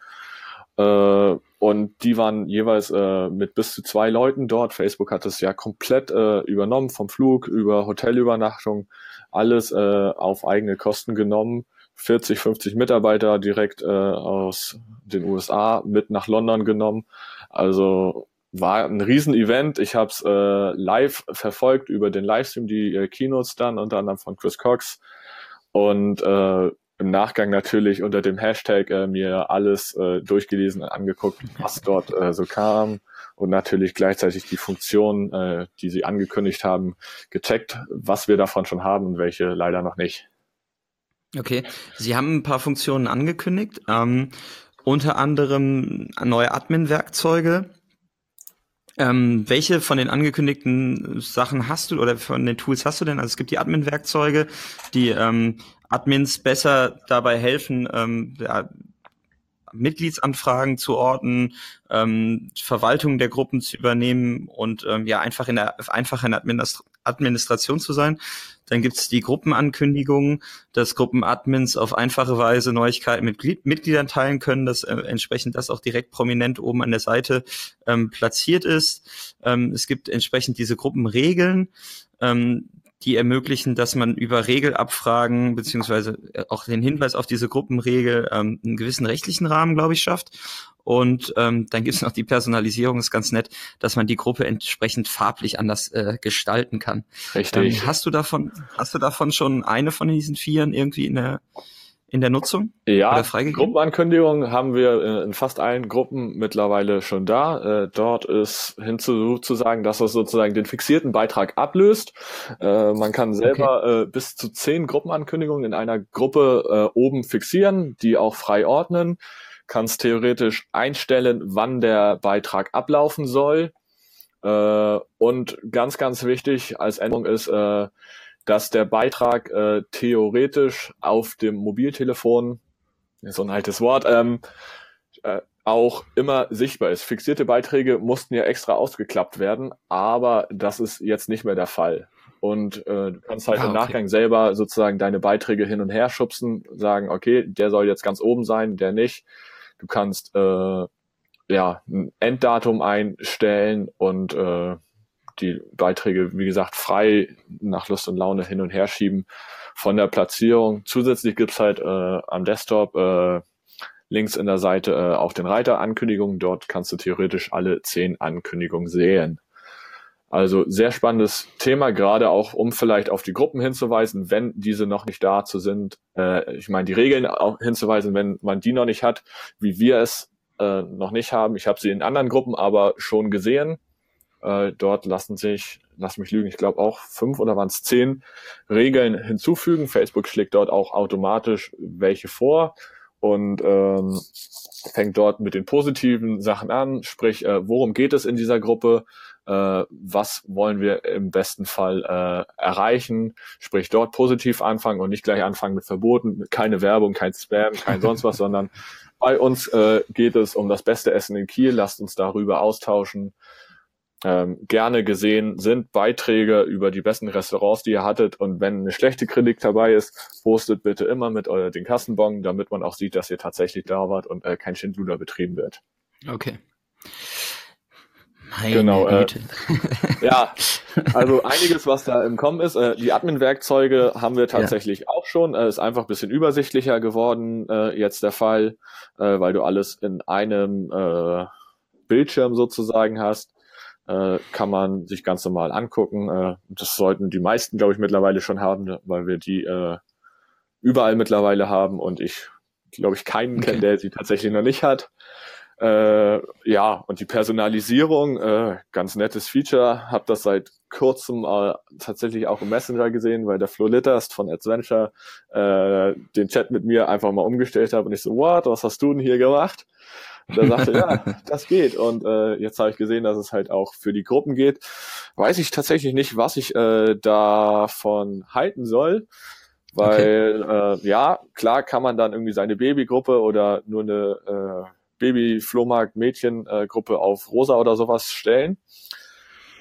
Äh, und die waren jeweils äh, mit bis zu zwei Leuten dort. Facebook hat es ja komplett äh, übernommen, vom Flug über Hotelübernachtung, alles äh, auf eigene Kosten genommen. 40, 50 Mitarbeiter direkt aus den USA mit nach London genommen. Also war ein Riesen-Event. Ich habe es äh, live verfolgt über den Livestream, die äh, Keynotes dann unter anderem von Chris Cox. Und äh, im Nachgang natürlich unter dem Hashtag äh, mir alles äh, durchgelesen und angeguckt, was dort äh, so kam und natürlich gleichzeitig die Funktionen, äh, die sie angekündigt haben, gecheckt, was wir davon schon haben und welche leider noch nicht. Okay, Sie haben ein paar Funktionen angekündigt, ähm, unter anderem neue Admin-Werkzeuge. Ähm, welche von den angekündigten Sachen hast du oder von den Tools hast du denn? Also es gibt die Admin-Werkzeuge, die ähm, Admins besser dabei helfen, ähm, ja, Mitgliedsanfragen zu orten, ähm, Verwaltung der Gruppen zu übernehmen und ähm, ja einfach in der einfachen Administ Administration zu sein. Dann gibt's die Gruppenankündigungen, dass Gruppenadmins auf einfache Weise Neuigkeiten mit Mitgliedern teilen können, dass äh, entsprechend das auch direkt prominent oben an der Seite ähm, platziert ist. Ähm, es gibt entsprechend diese Gruppenregeln. Ähm, die ermöglichen, dass man über Regelabfragen beziehungsweise äh, auch den Hinweis auf diese Gruppenregel ähm, einen gewissen rechtlichen Rahmen, glaube ich, schafft. Und ähm, dann gibt es noch die Personalisierung, ist ganz nett, dass man die Gruppe entsprechend farblich anders äh, gestalten kann. Richtig. Ähm, hast du davon, hast du davon schon eine von diesen Vieren irgendwie in der in der Nutzung? Ja, Gruppenankündigungen haben wir äh, in fast allen Gruppen mittlerweile schon da. Äh, dort ist hinzu zu sagen, dass das sozusagen den fixierten Beitrag ablöst. Äh, man kann selber okay. bis zu zehn Gruppenankündigungen in einer Gruppe oben fixieren, die auch frei ordnen. Kannst theoretisch einstellen, wann der Beitrag ablaufen soll. Und ganz, ganz wichtig als Änderung ist, dass der Beitrag äh, theoretisch auf dem Mobiltelefon, so ein altes Wort, ähm, äh, auch immer sichtbar ist. Fixierte Beiträge mussten ja extra ausgeklappt werden, aber das ist jetzt nicht mehr der Fall. Und äh, du kannst halt ah, im Nachgang selber sozusagen deine Beiträge hin und her schubsen, sagen, okay, der soll jetzt ganz oben sein, der nicht. Du kannst äh, ja ein Enddatum einstellen und äh, die Beiträge, wie gesagt, frei nach Lust und Laune hin und her schieben von der Platzierung. Zusätzlich gibt's halt äh, am Desktop äh, links in der Seite äh, auch den Reiter Ankündigungen. Dort kannst du theoretisch alle zehn Ankündigungen sehen. Also sehr spannendes Thema, gerade auch um vielleicht auf die Gruppen hinzuweisen, wenn diese noch nicht dazu sind. Äh, ich meine, die Regeln auch hinzuweisen, wenn man die noch nicht hat, wie wir es äh, noch nicht haben. Ich habe sie in anderen Gruppen aber schon gesehen. Äh, dort lassen sich, lass mich lügen, ich glaube auch fünf oder waren es zehn Regeln hinzufügen. Facebook schlägt dort auch automatisch welche vor und ähm, fängt dort mit den positiven Sachen an, sprich, äh, worum geht es in dieser Gruppe, äh, was wollen wir im besten Fall äh, erreichen, sprich dort positiv anfangen und nicht gleich anfangen mit Verboten, keine Werbung, kein Spam, kein sonst was, sondern bei uns äh, geht es um das beste Essen in Kiel, lasst uns darüber austauschen ähm, gerne gesehen sind Beiträge über die besten Restaurants, die ihr hattet. Und wenn eine schlechte Kritik dabei ist, postet bitte immer mit euer, den Kassenbon, damit man auch sieht, dass ihr tatsächlich da wart und äh, kein Schindluder betrieben wird. Okay. Meine genau. Äh, ja, also einiges, was da im Kommen ist. Äh, die Admin-Werkzeuge haben wir tatsächlich ja. auch schon. Äh, ist einfach ein bisschen übersichtlicher geworden äh, jetzt der Fall, äh, weil du alles in einem äh, Bildschirm sozusagen hast äh, kann man sich ganz normal angucken. Äh, das sollten die meisten, glaube ich, mittlerweile schon haben, weil wir die äh, überall mittlerweile haben und ich, glaube ich, keinen okay. kenne, der sie tatsächlich noch nicht hat. Äh, ja, und die Personalisierung, äh, ganz nettes Feature, habe das seit kurzem äh, tatsächlich auch im Messenger gesehen, weil der Flo Litterst von Adventure äh, den Chat mit mir einfach mal umgestellt hat und ich so, what, was hast du denn hier gemacht? Und er sagte, ja, das geht. Und äh, jetzt habe ich gesehen, dass es halt auch für die Gruppen geht. Weiß ich tatsächlich nicht, was ich äh, davon halten soll. Weil, okay. äh, ja, klar kann man dann irgendwie seine Babygruppe oder nur eine äh, Baby-Flohmarkt-Mädchen-Gruppe auf rosa oder sowas stellen.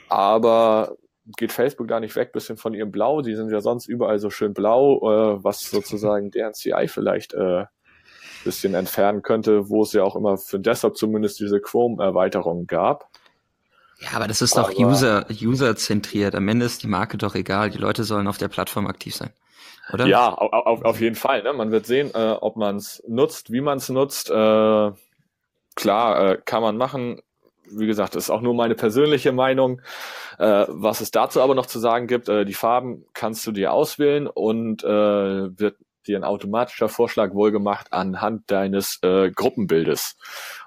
Aber geht Facebook da nicht weg, bisschen von ihrem Blau? Die sind ja sonst überall so schön blau, äh, was sozusagen deren CI vielleicht äh, bisschen entfernen könnte, wo es ja auch immer für Desktop zumindest diese Chrome-Erweiterung gab. Ja, aber das ist doch User, User-zentriert. Am Ende ist die Marke doch egal. Die Leute sollen auf der Plattform aktiv sein. Oder? Ja, auf, auf jeden Fall. Ne? Man wird sehen, äh, ob man es nutzt, wie man es nutzt. Äh, klar, äh, kann man machen. Wie gesagt, das ist auch nur meine persönliche Meinung. Äh, was es dazu aber noch zu sagen gibt, äh, die Farben kannst du dir auswählen und äh, wird dir ein automatischer Vorschlag wohlgemacht anhand deines äh, Gruppenbildes.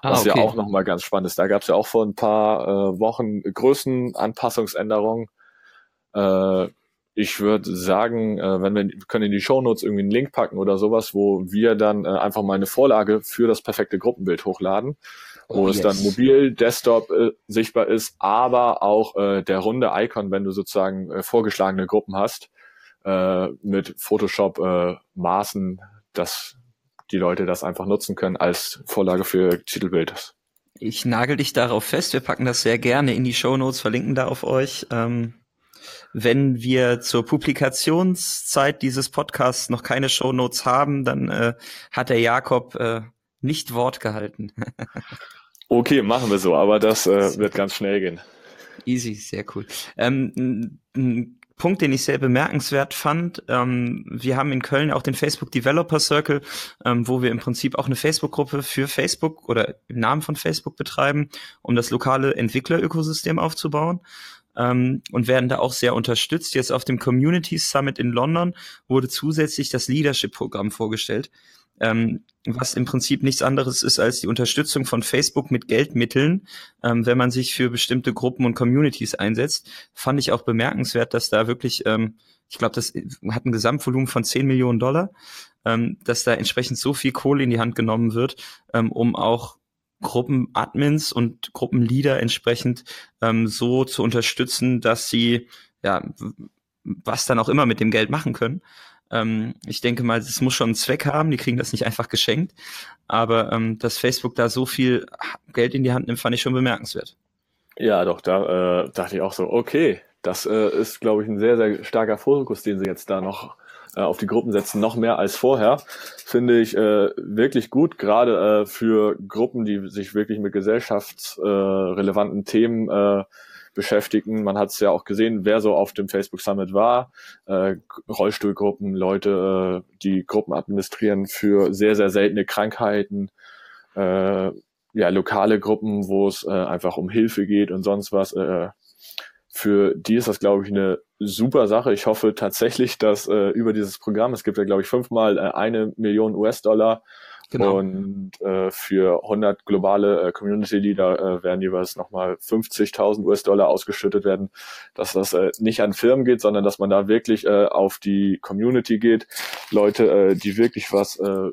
Ah, was okay. ja auch nochmal ganz spannend ist. Da gab es ja auch vor ein paar äh, Wochen Größenanpassungsänderungen. Äh, ich würde sagen, äh, wenn wir, können in die Shownotes irgendwie einen Link packen oder sowas, wo wir dann äh, einfach mal eine Vorlage für das perfekte Gruppenbild hochladen, oh, wo yes. es dann mobil, Desktop äh, sichtbar ist, aber auch äh, der runde Icon, wenn du sozusagen äh, vorgeschlagene Gruppen hast, äh, mit Photoshop äh, Maßen, dass die Leute das einfach nutzen können als Vorlage für Titelbild. Ich nagel dich darauf fest. Wir packen das sehr gerne in die Show Notes, verlinken da auf euch. Ähm, wenn wir zur Publikationszeit dieses Podcasts noch keine Show Notes haben, dann äh, hat der Jakob äh, nicht Wort gehalten. okay, machen wir so, aber das äh, wird ganz schnell gehen. Easy, sehr cool. Ähm, Punkt, den ich sehr bemerkenswert fand. Ähm, wir haben in Köln auch den Facebook Developer Circle, ähm, wo wir im Prinzip auch eine Facebook-Gruppe für Facebook oder im Namen von Facebook betreiben, um das lokale Entwicklerökosystem aufzubauen. Ähm, und werden da auch sehr unterstützt. Jetzt auf dem Community Summit in London wurde zusätzlich das Leadership-Programm vorgestellt ähm, was im Prinzip nichts anderes ist als die Unterstützung von Facebook mit Geldmitteln, ähm, wenn man sich für bestimmte Gruppen und Communities einsetzt. Fand ich auch bemerkenswert, dass da wirklich, ähm, ich glaube, das hat ein Gesamtvolumen von 10 Millionen Dollar, ähm, dass da entsprechend so viel Kohle in die Hand genommen wird, ähm, um auch Gruppenadmins und Gruppenleader entsprechend ähm, so zu unterstützen, dass sie ja was dann auch immer mit dem Geld machen können. Ähm, ich denke mal, es muss schon einen Zweck haben, die kriegen das nicht einfach geschenkt. Aber ähm, dass Facebook da so viel Geld in die Hand nimmt, fand ich schon bemerkenswert. Ja, doch, da äh, dachte ich auch so, okay, das äh, ist, glaube ich, ein sehr, sehr starker Fokus, den sie jetzt da noch äh, auf die Gruppen setzen, noch mehr als vorher. Finde ich äh, wirklich gut, gerade äh, für Gruppen, die sich wirklich mit gesellschaftsrelevanten äh, Themen äh, beschäftigen. Man hat es ja auch gesehen, wer so auf dem Facebook Summit war. Äh, Rollstuhlgruppen, Leute, äh, die Gruppen administrieren für sehr, sehr seltene Krankheiten. Äh, ja, lokale Gruppen, wo es äh, einfach um Hilfe geht und sonst was. Äh, für die ist das, glaube ich, eine super Sache. Ich hoffe tatsächlich, dass äh, über dieses Programm, es gibt ja, glaube ich, fünfmal äh, eine Million US-Dollar Genau. Und äh, für 100 globale äh, Community Leader äh, werden jeweils nochmal 50.000 US-Dollar ausgeschüttet werden, dass das äh, nicht an Firmen geht, sondern dass man da wirklich äh, auf die Community geht. Leute, äh, die wirklich was äh,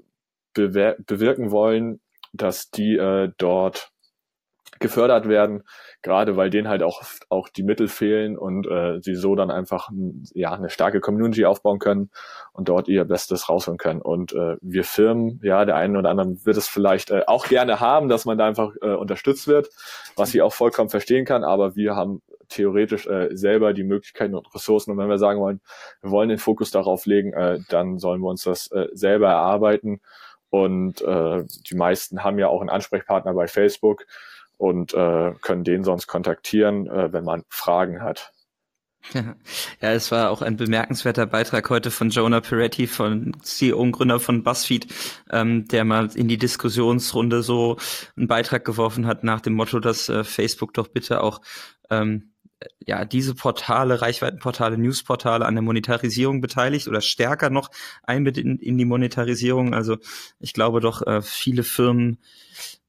bewirken wollen, dass die äh, dort gefördert werden, gerade weil denen halt auch auch die Mittel fehlen und äh, sie so dann einfach ja eine starke Community aufbauen können und dort ihr Bestes rausholen können. Und äh, wir Firmen, ja, der eine oder andere wird es vielleicht äh, auch gerne haben, dass man da einfach äh, unterstützt wird, was ich auch vollkommen verstehen kann, aber wir haben theoretisch äh, selber die Möglichkeiten und Ressourcen. Und wenn wir sagen wollen, wir wollen den Fokus darauf legen, äh, dann sollen wir uns das äh, selber erarbeiten. Und äh, die meisten haben ja auch einen Ansprechpartner bei Facebook, und äh, können den sonst kontaktieren, äh, wenn man Fragen hat. Ja, es war auch ein bemerkenswerter Beitrag heute von Jonah Peretti, von CEO und Gründer von BuzzFeed, ähm, der mal in die Diskussionsrunde so einen Beitrag geworfen hat nach dem Motto, dass äh, Facebook doch bitte auch ähm, ja diese Portale, Reichweitenportale, Newsportale an der Monetarisierung beteiligt oder stärker noch einbettet in, in die Monetarisierung. Also ich glaube doch, äh, viele Firmen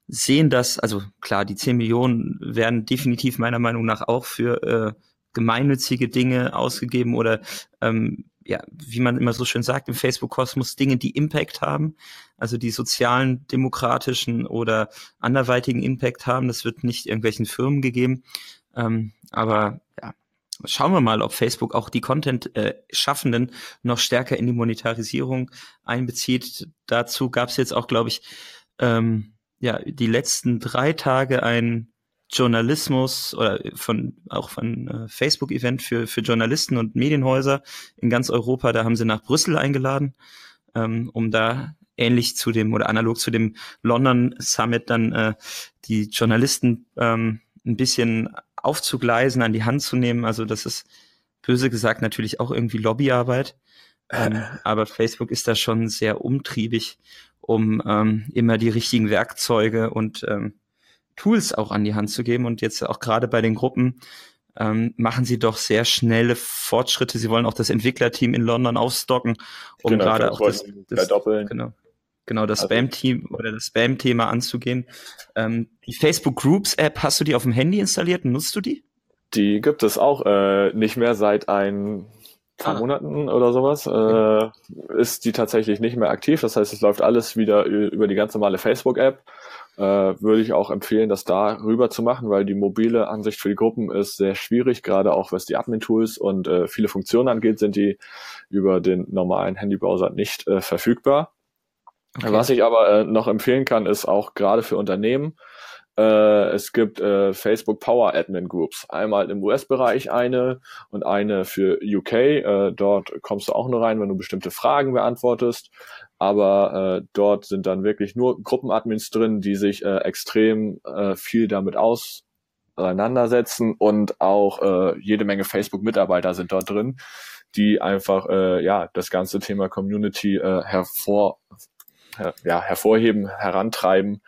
sehen das, also klar, die 10 Millionen werden definitiv meiner Meinung nach auch für äh, gemeinnützige Dinge ausgegeben oder ähm, ja, wie man immer so schön sagt im Facebook-Kosmos, Dinge, die Impact haben, also die sozialen, demokratischen oder anderweitigen Impact haben. Das wird nicht irgendwelchen Firmen gegeben. Ähm, aber ja, schauen wir mal, ob Facebook auch die Content-Schaffenden äh, noch stärker in die Monetarisierung einbezieht. Dazu gab es jetzt auch, glaube ich, ähm, ja die letzten drei Tage ein Journalismus oder von auch von äh, Facebook-Event für für Journalisten und Medienhäuser in ganz Europa. Da haben sie nach Brüssel eingeladen. ähm, um da ähnlich zu dem oder analog zu dem London Summit dann äh, die Journalisten ähm, ein bisschen aufzugleisen, an die Hand zu nehmen. Also das ist böse gesagt natürlich auch irgendwie Lobbyarbeit. Ähm, aber Facebook ist da schon sehr umtriebig, um ähm, immer die richtigen Werkzeuge und ähm, Tools auch an die Hand zu geben. Und jetzt auch gerade bei den Gruppen ähm, machen sie doch sehr schnelle Fortschritte. Sie wollen auch das Entwicklerteam in London aufstocken, um genau, gerade auch das, das genau, genau das also, Spam-Team oder das Spam-Thema anzugehen. Ähm, die Facebook Groups App, hast du die auf dem Handy installiert? Nutzt du die? Die gibt es auch äh, nicht mehr seit ein paar ah. Monaten oder sowas. Äh, ist die tatsächlich nicht mehr aktiv. Das heißt, es läuft alles wieder über die ganz normale Facebook-App äh, würde ich auch empfehlen, das da rüber zu machen, weil die mobile Ansicht für die Gruppen ist sehr schwierig, gerade auch was die Admin-Tools und äh, viele Funktionen angeht, sind die über den normalen Handybrowser nicht äh, verfügbar. Okay. Was ich aber äh, noch empfehlen kann, ist auch gerade für Unternehmen, äh, es gibt äh, Facebook Power Admin Groups. Einmal im US-Bereich eine und eine für UK. Äh, dort kommst du auch nur rein, wenn du bestimmte Fragen beantwortest aber äh, dort sind dann wirklich nur Gruppenadmins drin, die sich äh, extrem äh, viel damit auseinandersetzen und auch äh, jede Menge Facebook-Mitarbeiter sind dort drin, die einfach äh, ja das ganze Thema Community äh, hervor her, ja, hervorheben, herantreiben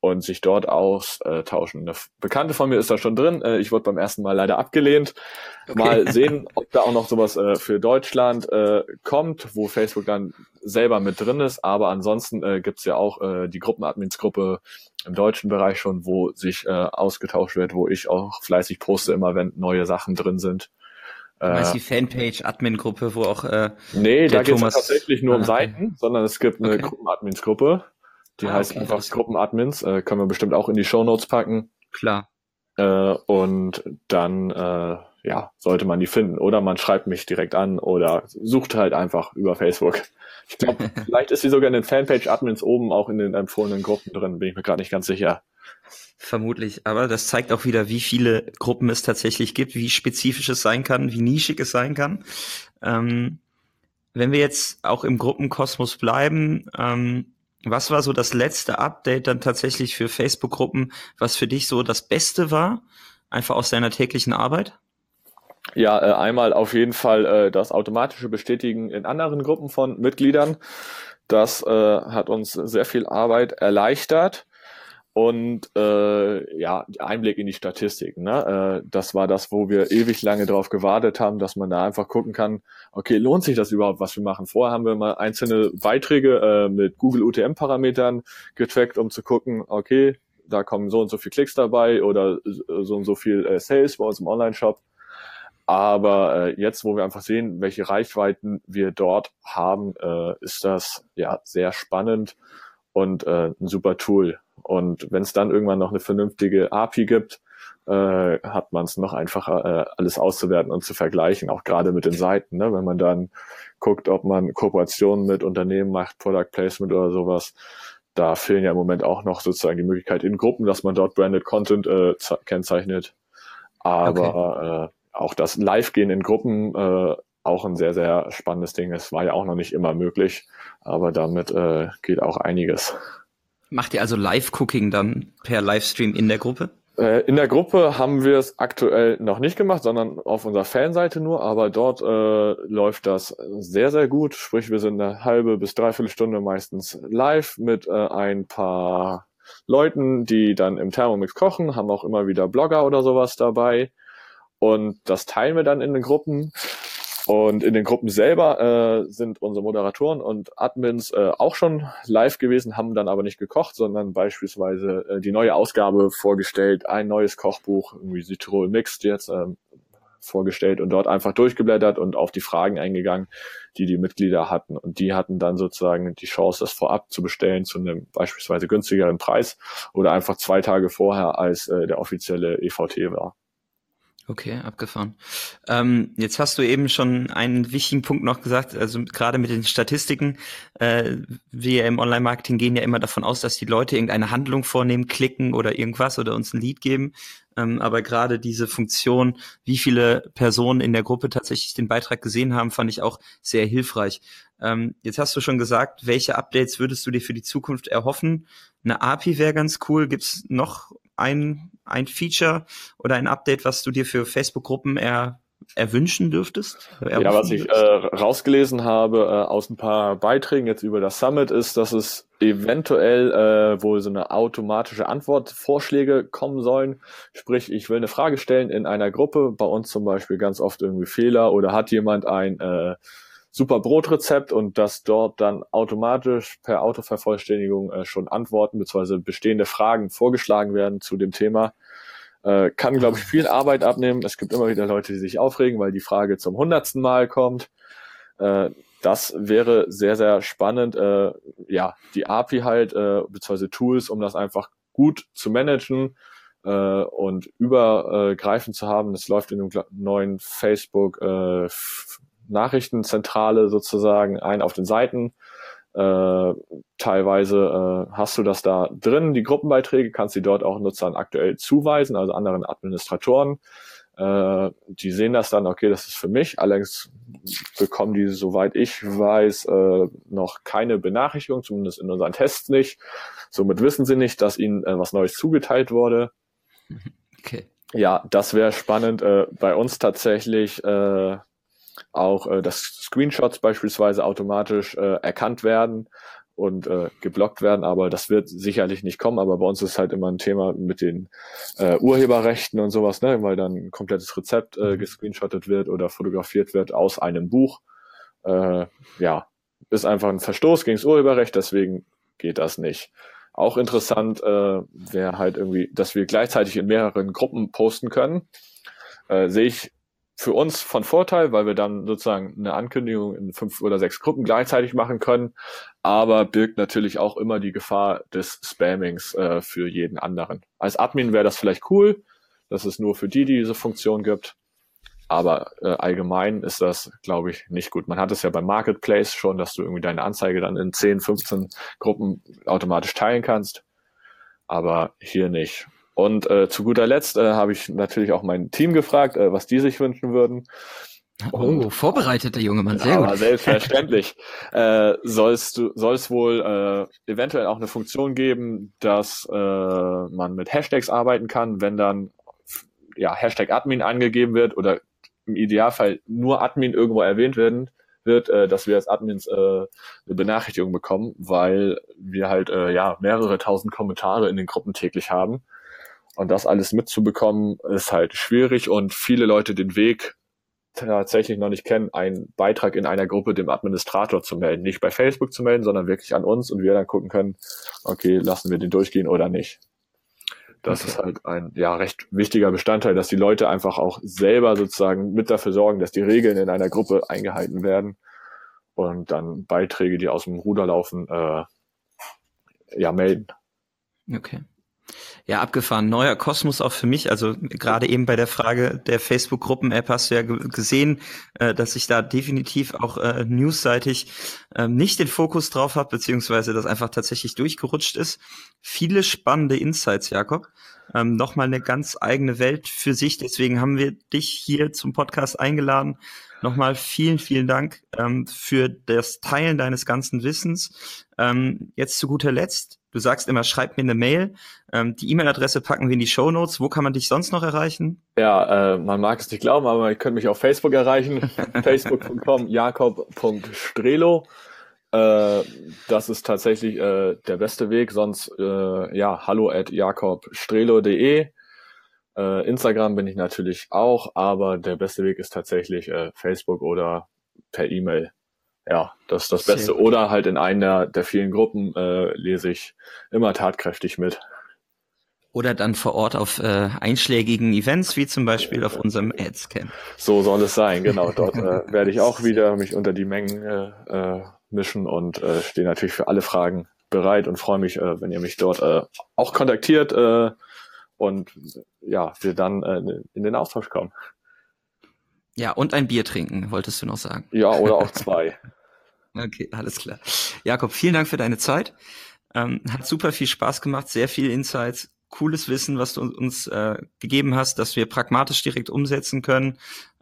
und sich dort austauschen. Eine Bekannte von mir ist da schon drin. Äh, ich wurde beim ersten Mal leider abgelehnt. Okay. Mal sehen, ob da auch noch sowas äh, für Deutschland äh, kommt, wo Facebook dann selber mit drin ist. Aber ansonsten gibt's ja auch die Gruppenadminsgruppe im deutschen Bereich schon, wo sich ausgetauscht wird, wo ich auch fleißig poste, immer wenn neue Sachen drin sind. Meinst die Fanpage-Admin-Gruppe, wo auch äh, Nee, da geht es tatsächlich nur um ah, Seiten, sondern es gibt eine okay. Gruppenadminsgruppe. Die ah, heißt okay, einfach Gruppenadmins, äh, können wir bestimmt auch in die Show Notes packen. Klar. Äh, und dann äh, ja, sollte man die finden. Oder man schreibt mich direkt an oder sucht halt einfach über Facebook. Ich glaube, vielleicht ist sie sogar in den Fanpage-Admins oben auch in den empfohlenen Gruppen drin, bin ich mir gerade nicht ganz sicher. Vermutlich, aber das zeigt auch wieder, wie viele Gruppen es tatsächlich gibt, wie spezifisch es sein kann, wie nischig es sein kann. Ähm, wenn wir jetzt auch im Gruppenkosmos bleiben, ähm, was war so das letzte Update dann tatsächlich für Facebook-Gruppen, was für dich so das Beste war, einfach aus deiner täglichen Arbeit? Ja, äh, einmal auf jeden Fall äh, das automatische Bestätigen in anderen Gruppen von Mitgliedern. Das äh, hat uns sehr viel Arbeit erleichtert und äh, ja, Einblick in die Statistiken. Ne? Äh, das war das, wo wir ewig lange darauf gewartet haben, dass man da einfach gucken kann, okay, lohnt sich das überhaupt, was wir machen? Vorher haben wir mal einzelne Beiträge äh, mit Google UTM-Parametern getrackt, um zu gucken, okay, da kommen so und so viel Klicks dabei oder so und so viel äh, Sales bei uns im Online-Shop. Aber äh, jetzt, wo wir einfach sehen, welche Reichweiten wir dort haben, äh, ist das ja sehr spannend und äh, ein super Tool. Und wenn es dann irgendwann noch eine vernünftige API gibt, äh, hat man es noch einfacher, äh, alles auszuwerten und zu vergleichen, auch gerade mit den Seiten. Ne? Wenn man dann guckt, ob man Kooperationen mit Unternehmen macht, Product Placement oder sowas, da fehlen ja im Moment auch noch sozusagen die Möglichkeit in Gruppen, dass man dort Branded Content äh, kennzeichnet. Aber okay. äh, auch das Live-Gehen in Gruppen äh, auch ein sehr, sehr spannendes Ding. Es war ja auch noch nicht immer möglich, aber damit äh, geht auch einiges. Macht ihr also Live-Cooking dann per Livestream in der Gruppe? Äh, in der Gruppe haben wir es aktuell noch nicht gemacht, sondern auf unserer Fanseite nur, aber dort äh, läuft das sehr, sehr gut. Sprich, wir sind eine halbe bis dreiviertel Stunde meistens live mit äh, ein paar Leuten, die dann im Thermomix kochen, haben auch immer wieder Blogger oder sowas dabei. Und das teilen wir dann in den Gruppen. Und in den Gruppen selber äh, sind unsere Moderatoren und Admins äh, auch schon live gewesen, haben dann aber nicht gekocht, sondern beispielsweise äh, die neue Ausgabe vorgestellt, ein neues Kochbuch, irgendwie Südtirol Mixed jetzt ähm, vorgestellt und dort einfach durchgeblättert und auf die Fragen eingegangen, die die Mitglieder hatten. Und die hatten dann sozusagen die Chance, das vorab zu bestellen zu einem beispielsweise günstigeren Preis oder einfach zwei Tage vorher, als äh, der offizielle EVT war. Okay, abgefahren. Ähm, jetzt hast du eben schon einen wichtigen Punkt noch gesagt, also gerade mit den Statistiken. Äh, wir im Online-Marketing gehen ja immer davon aus, dass die Leute irgendeine Handlung vornehmen, klicken oder irgendwas oder uns ein Lied geben. Ähm, aber gerade diese Funktion, wie viele Personen in der Gruppe tatsächlich den Beitrag gesehen haben, fand ich auch sehr hilfreich. Ähm, jetzt hast du schon gesagt, welche Updates würdest du dir für die Zukunft erhoffen? Eine API wäre ganz cool. Gibt's noch ein, ein Feature oder ein Update, was du dir für Facebook-Gruppen eher erwünschen dürftest? Ja, was ich äh, rausgelesen habe äh, aus ein paar Beiträgen jetzt über das Summit ist, dass es eventuell äh, wohl so eine automatische Antwortvorschläge kommen sollen. Sprich, ich will eine Frage stellen in einer Gruppe, bei uns zum Beispiel ganz oft irgendwie Fehler oder hat jemand ein äh, super Brotrezept und dass dort dann automatisch per Autovervollständigung äh, schon Antworten bzw. bestehende Fragen vorgeschlagen werden zu dem Thema. Äh, kann, glaube ich, viel Arbeit abnehmen. Es gibt immer wieder Leute, die sich aufregen, weil die Frage zum hundertsten Mal kommt. Äh, das wäre sehr, sehr spannend. Äh, ja, die API halt, äh, beziehungsweise Tools, um das einfach gut zu managen äh, und übergreifend zu haben. Das läuft in einem neuen Facebook äh, Nachrichtenzentrale sozusagen ein auf den Seiten. Äh, teilweise äh, hast du das da drin, die Gruppenbeiträge, kannst sie dort auch Nutzern aktuell zuweisen, also anderen Administratoren. Äh, die sehen das dann, okay, das ist für mich. Allerdings bekommen die, soweit ich weiß, äh, noch keine Benachrichtigung, zumindest in unseren Tests nicht. Somit wissen sie nicht, dass ihnen äh, was Neues zugeteilt wurde. Okay. Ja, das wäre spannend. Äh, bei uns tatsächlich äh, auch, äh, dass Screenshots beispielsweise automatisch äh, erkannt werden und äh, geblockt werden, aber das wird sicherlich nicht kommen. Aber bei uns ist halt immer ein Thema mit den äh, Urheberrechten und sowas, ne, weil dann ein komplettes Rezept äh, mhm. gescreenshottet wird oder fotografiert wird aus einem Buch. Äh, ja, ist einfach ein Verstoß gegen das Urheberrecht, deswegen geht das nicht. Auch interessant äh, wäre halt irgendwie, dass wir gleichzeitig in mehreren Gruppen posten können. Äh, Sehe ich für uns von Vorteil, weil wir dann sozusagen eine Ankündigung in fünf oder sechs Gruppen gleichzeitig machen können, aber birgt natürlich auch immer die Gefahr des Spammings äh, für jeden anderen. Als Admin wäre das vielleicht cool, dass es nur für die, die diese Funktion gibt, aber äh, allgemein ist das, glaube ich, nicht gut. Man hat es ja beim Marketplace schon, dass du irgendwie deine Anzeige dann in 10, 15 Gruppen automatisch teilen kannst, aber hier nicht. Und äh, zu guter Letzt äh, habe ich natürlich auch mein Team gefragt, äh, was die sich wünschen würden. Oh, Und, vorbereitet der junge Mann, sehr aber gut. selbstverständlich. äh, sollst du, soll es wohl äh, eventuell auch eine Funktion geben, dass äh, man mit Hashtags arbeiten kann, wenn dann ja, Hashtag Admin angegeben wird oder im Idealfall nur Admin irgendwo erwähnt werden, wird, äh, dass wir als Admins äh, eine Benachrichtigung bekommen, weil wir halt äh, ja mehrere tausend Kommentare in den Gruppen täglich haben und das alles mitzubekommen, ist halt schwierig und viele Leute den Weg tatsächlich noch nicht kennen, einen Beitrag in einer Gruppe dem Administrator zu melden. Nicht bei Facebook zu melden, sondern wirklich an uns und wir dann gucken können, okay, lassen wir den durchgehen oder nicht. Das okay. ist halt ein ja recht wichtiger Bestandteil, dass die Leute einfach auch selber sozusagen mit dafür sorgen, dass die Regeln in einer Gruppe eingehalten werden und dann Beiträge, die aus dem Ruder laufen, äh, ja melden. Okay. Ja, abgefahren. Neuer Kosmos auch für mich. Also gerade eben bei der Frage der Facebook-Gruppen-App hast du ja gesehen, äh, dass ich da definitiv auch äh, newsseitig äh, nicht den Fokus drauf habe, beziehungsweise das einfach tatsächlich durchgerutscht ist. Viele spannende Insights, Jakob. Ähm, Nochmal eine ganz eigene Welt für sich. Deswegen haben wir dich hier zum Podcast eingeladen. Nochmal vielen, vielen Dank ähm, für das Teilen deines ganzen Wissens. Ähm, jetzt zu guter Letzt Du sagst immer, schreib mir eine Mail. Ähm, die E-Mail-Adresse packen wir in die Show Notes. Wo kann man dich sonst noch erreichen? Ja, äh, man mag es nicht glauben, aber ihr könnt mich auf Facebook erreichen. Facebook.com jakob.strelo. Äh, das ist tatsächlich äh, der beste Weg. Sonst äh, ja, hallo at jakobstrelo.de. Äh, Instagram bin ich natürlich auch, aber der beste Weg ist tatsächlich äh, Facebook oder per E-Mail ja, das ist das Sehr Beste. Gut. Oder halt in einer der vielen Gruppen äh, lese ich immer tatkräftig mit. Oder dann vor Ort auf äh, einschlägigen Events, wie zum Beispiel auf unserem Ads-Camp. So soll es sein, genau. Dort äh, werde ich auch wieder mich unter die Mengen äh, äh, mischen und äh, stehe natürlich für alle Fragen bereit und freue mich, äh, wenn ihr mich dort äh, auch kontaktiert. Äh, und ja, wir dann äh, in den Austausch kommen. Ja, und ein Bier trinken, wolltest du noch sagen. Ja, oder auch zwei. okay, alles klar. Jakob, vielen Dank für deine Zeit. Ähm, hat super viel Spaß gemacht, sehr viel Insights, cooles Wissen, was du uns äh, gegeben hast, dass wir pragmatisch direkt umsetzen können.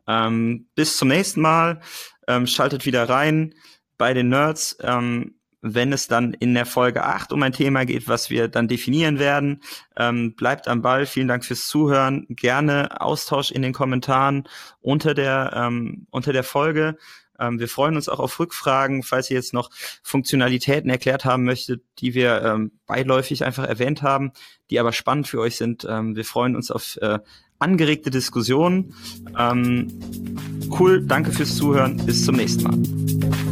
Ähm, bis zum nächsten Mal. Ähm, schaltet wieder rein bei den Nerds. Ähm, wenn es dann in der Folge 8 um ein Thema geht, was wir dann definieren werden. Ähm, bleibt am Ball. Vielen Dank fürs Zuhören. Gerne Austausch in den Kommentaren unter der, ähm, unter der Folge. Ähm, wir freuen uns auch auf Rückfragen, falls ihr jetzt noch Funktionalitäten erklärt haben möchtet, die wir ähm, beiläufig einfach erwähnt haben, die aber spannend für euch sind. Ähm, wir freuen uns auf äh, angeregte Diskussionen. Ähm, cool, danke fürs Zuhören. Bis zum nächsten Mal.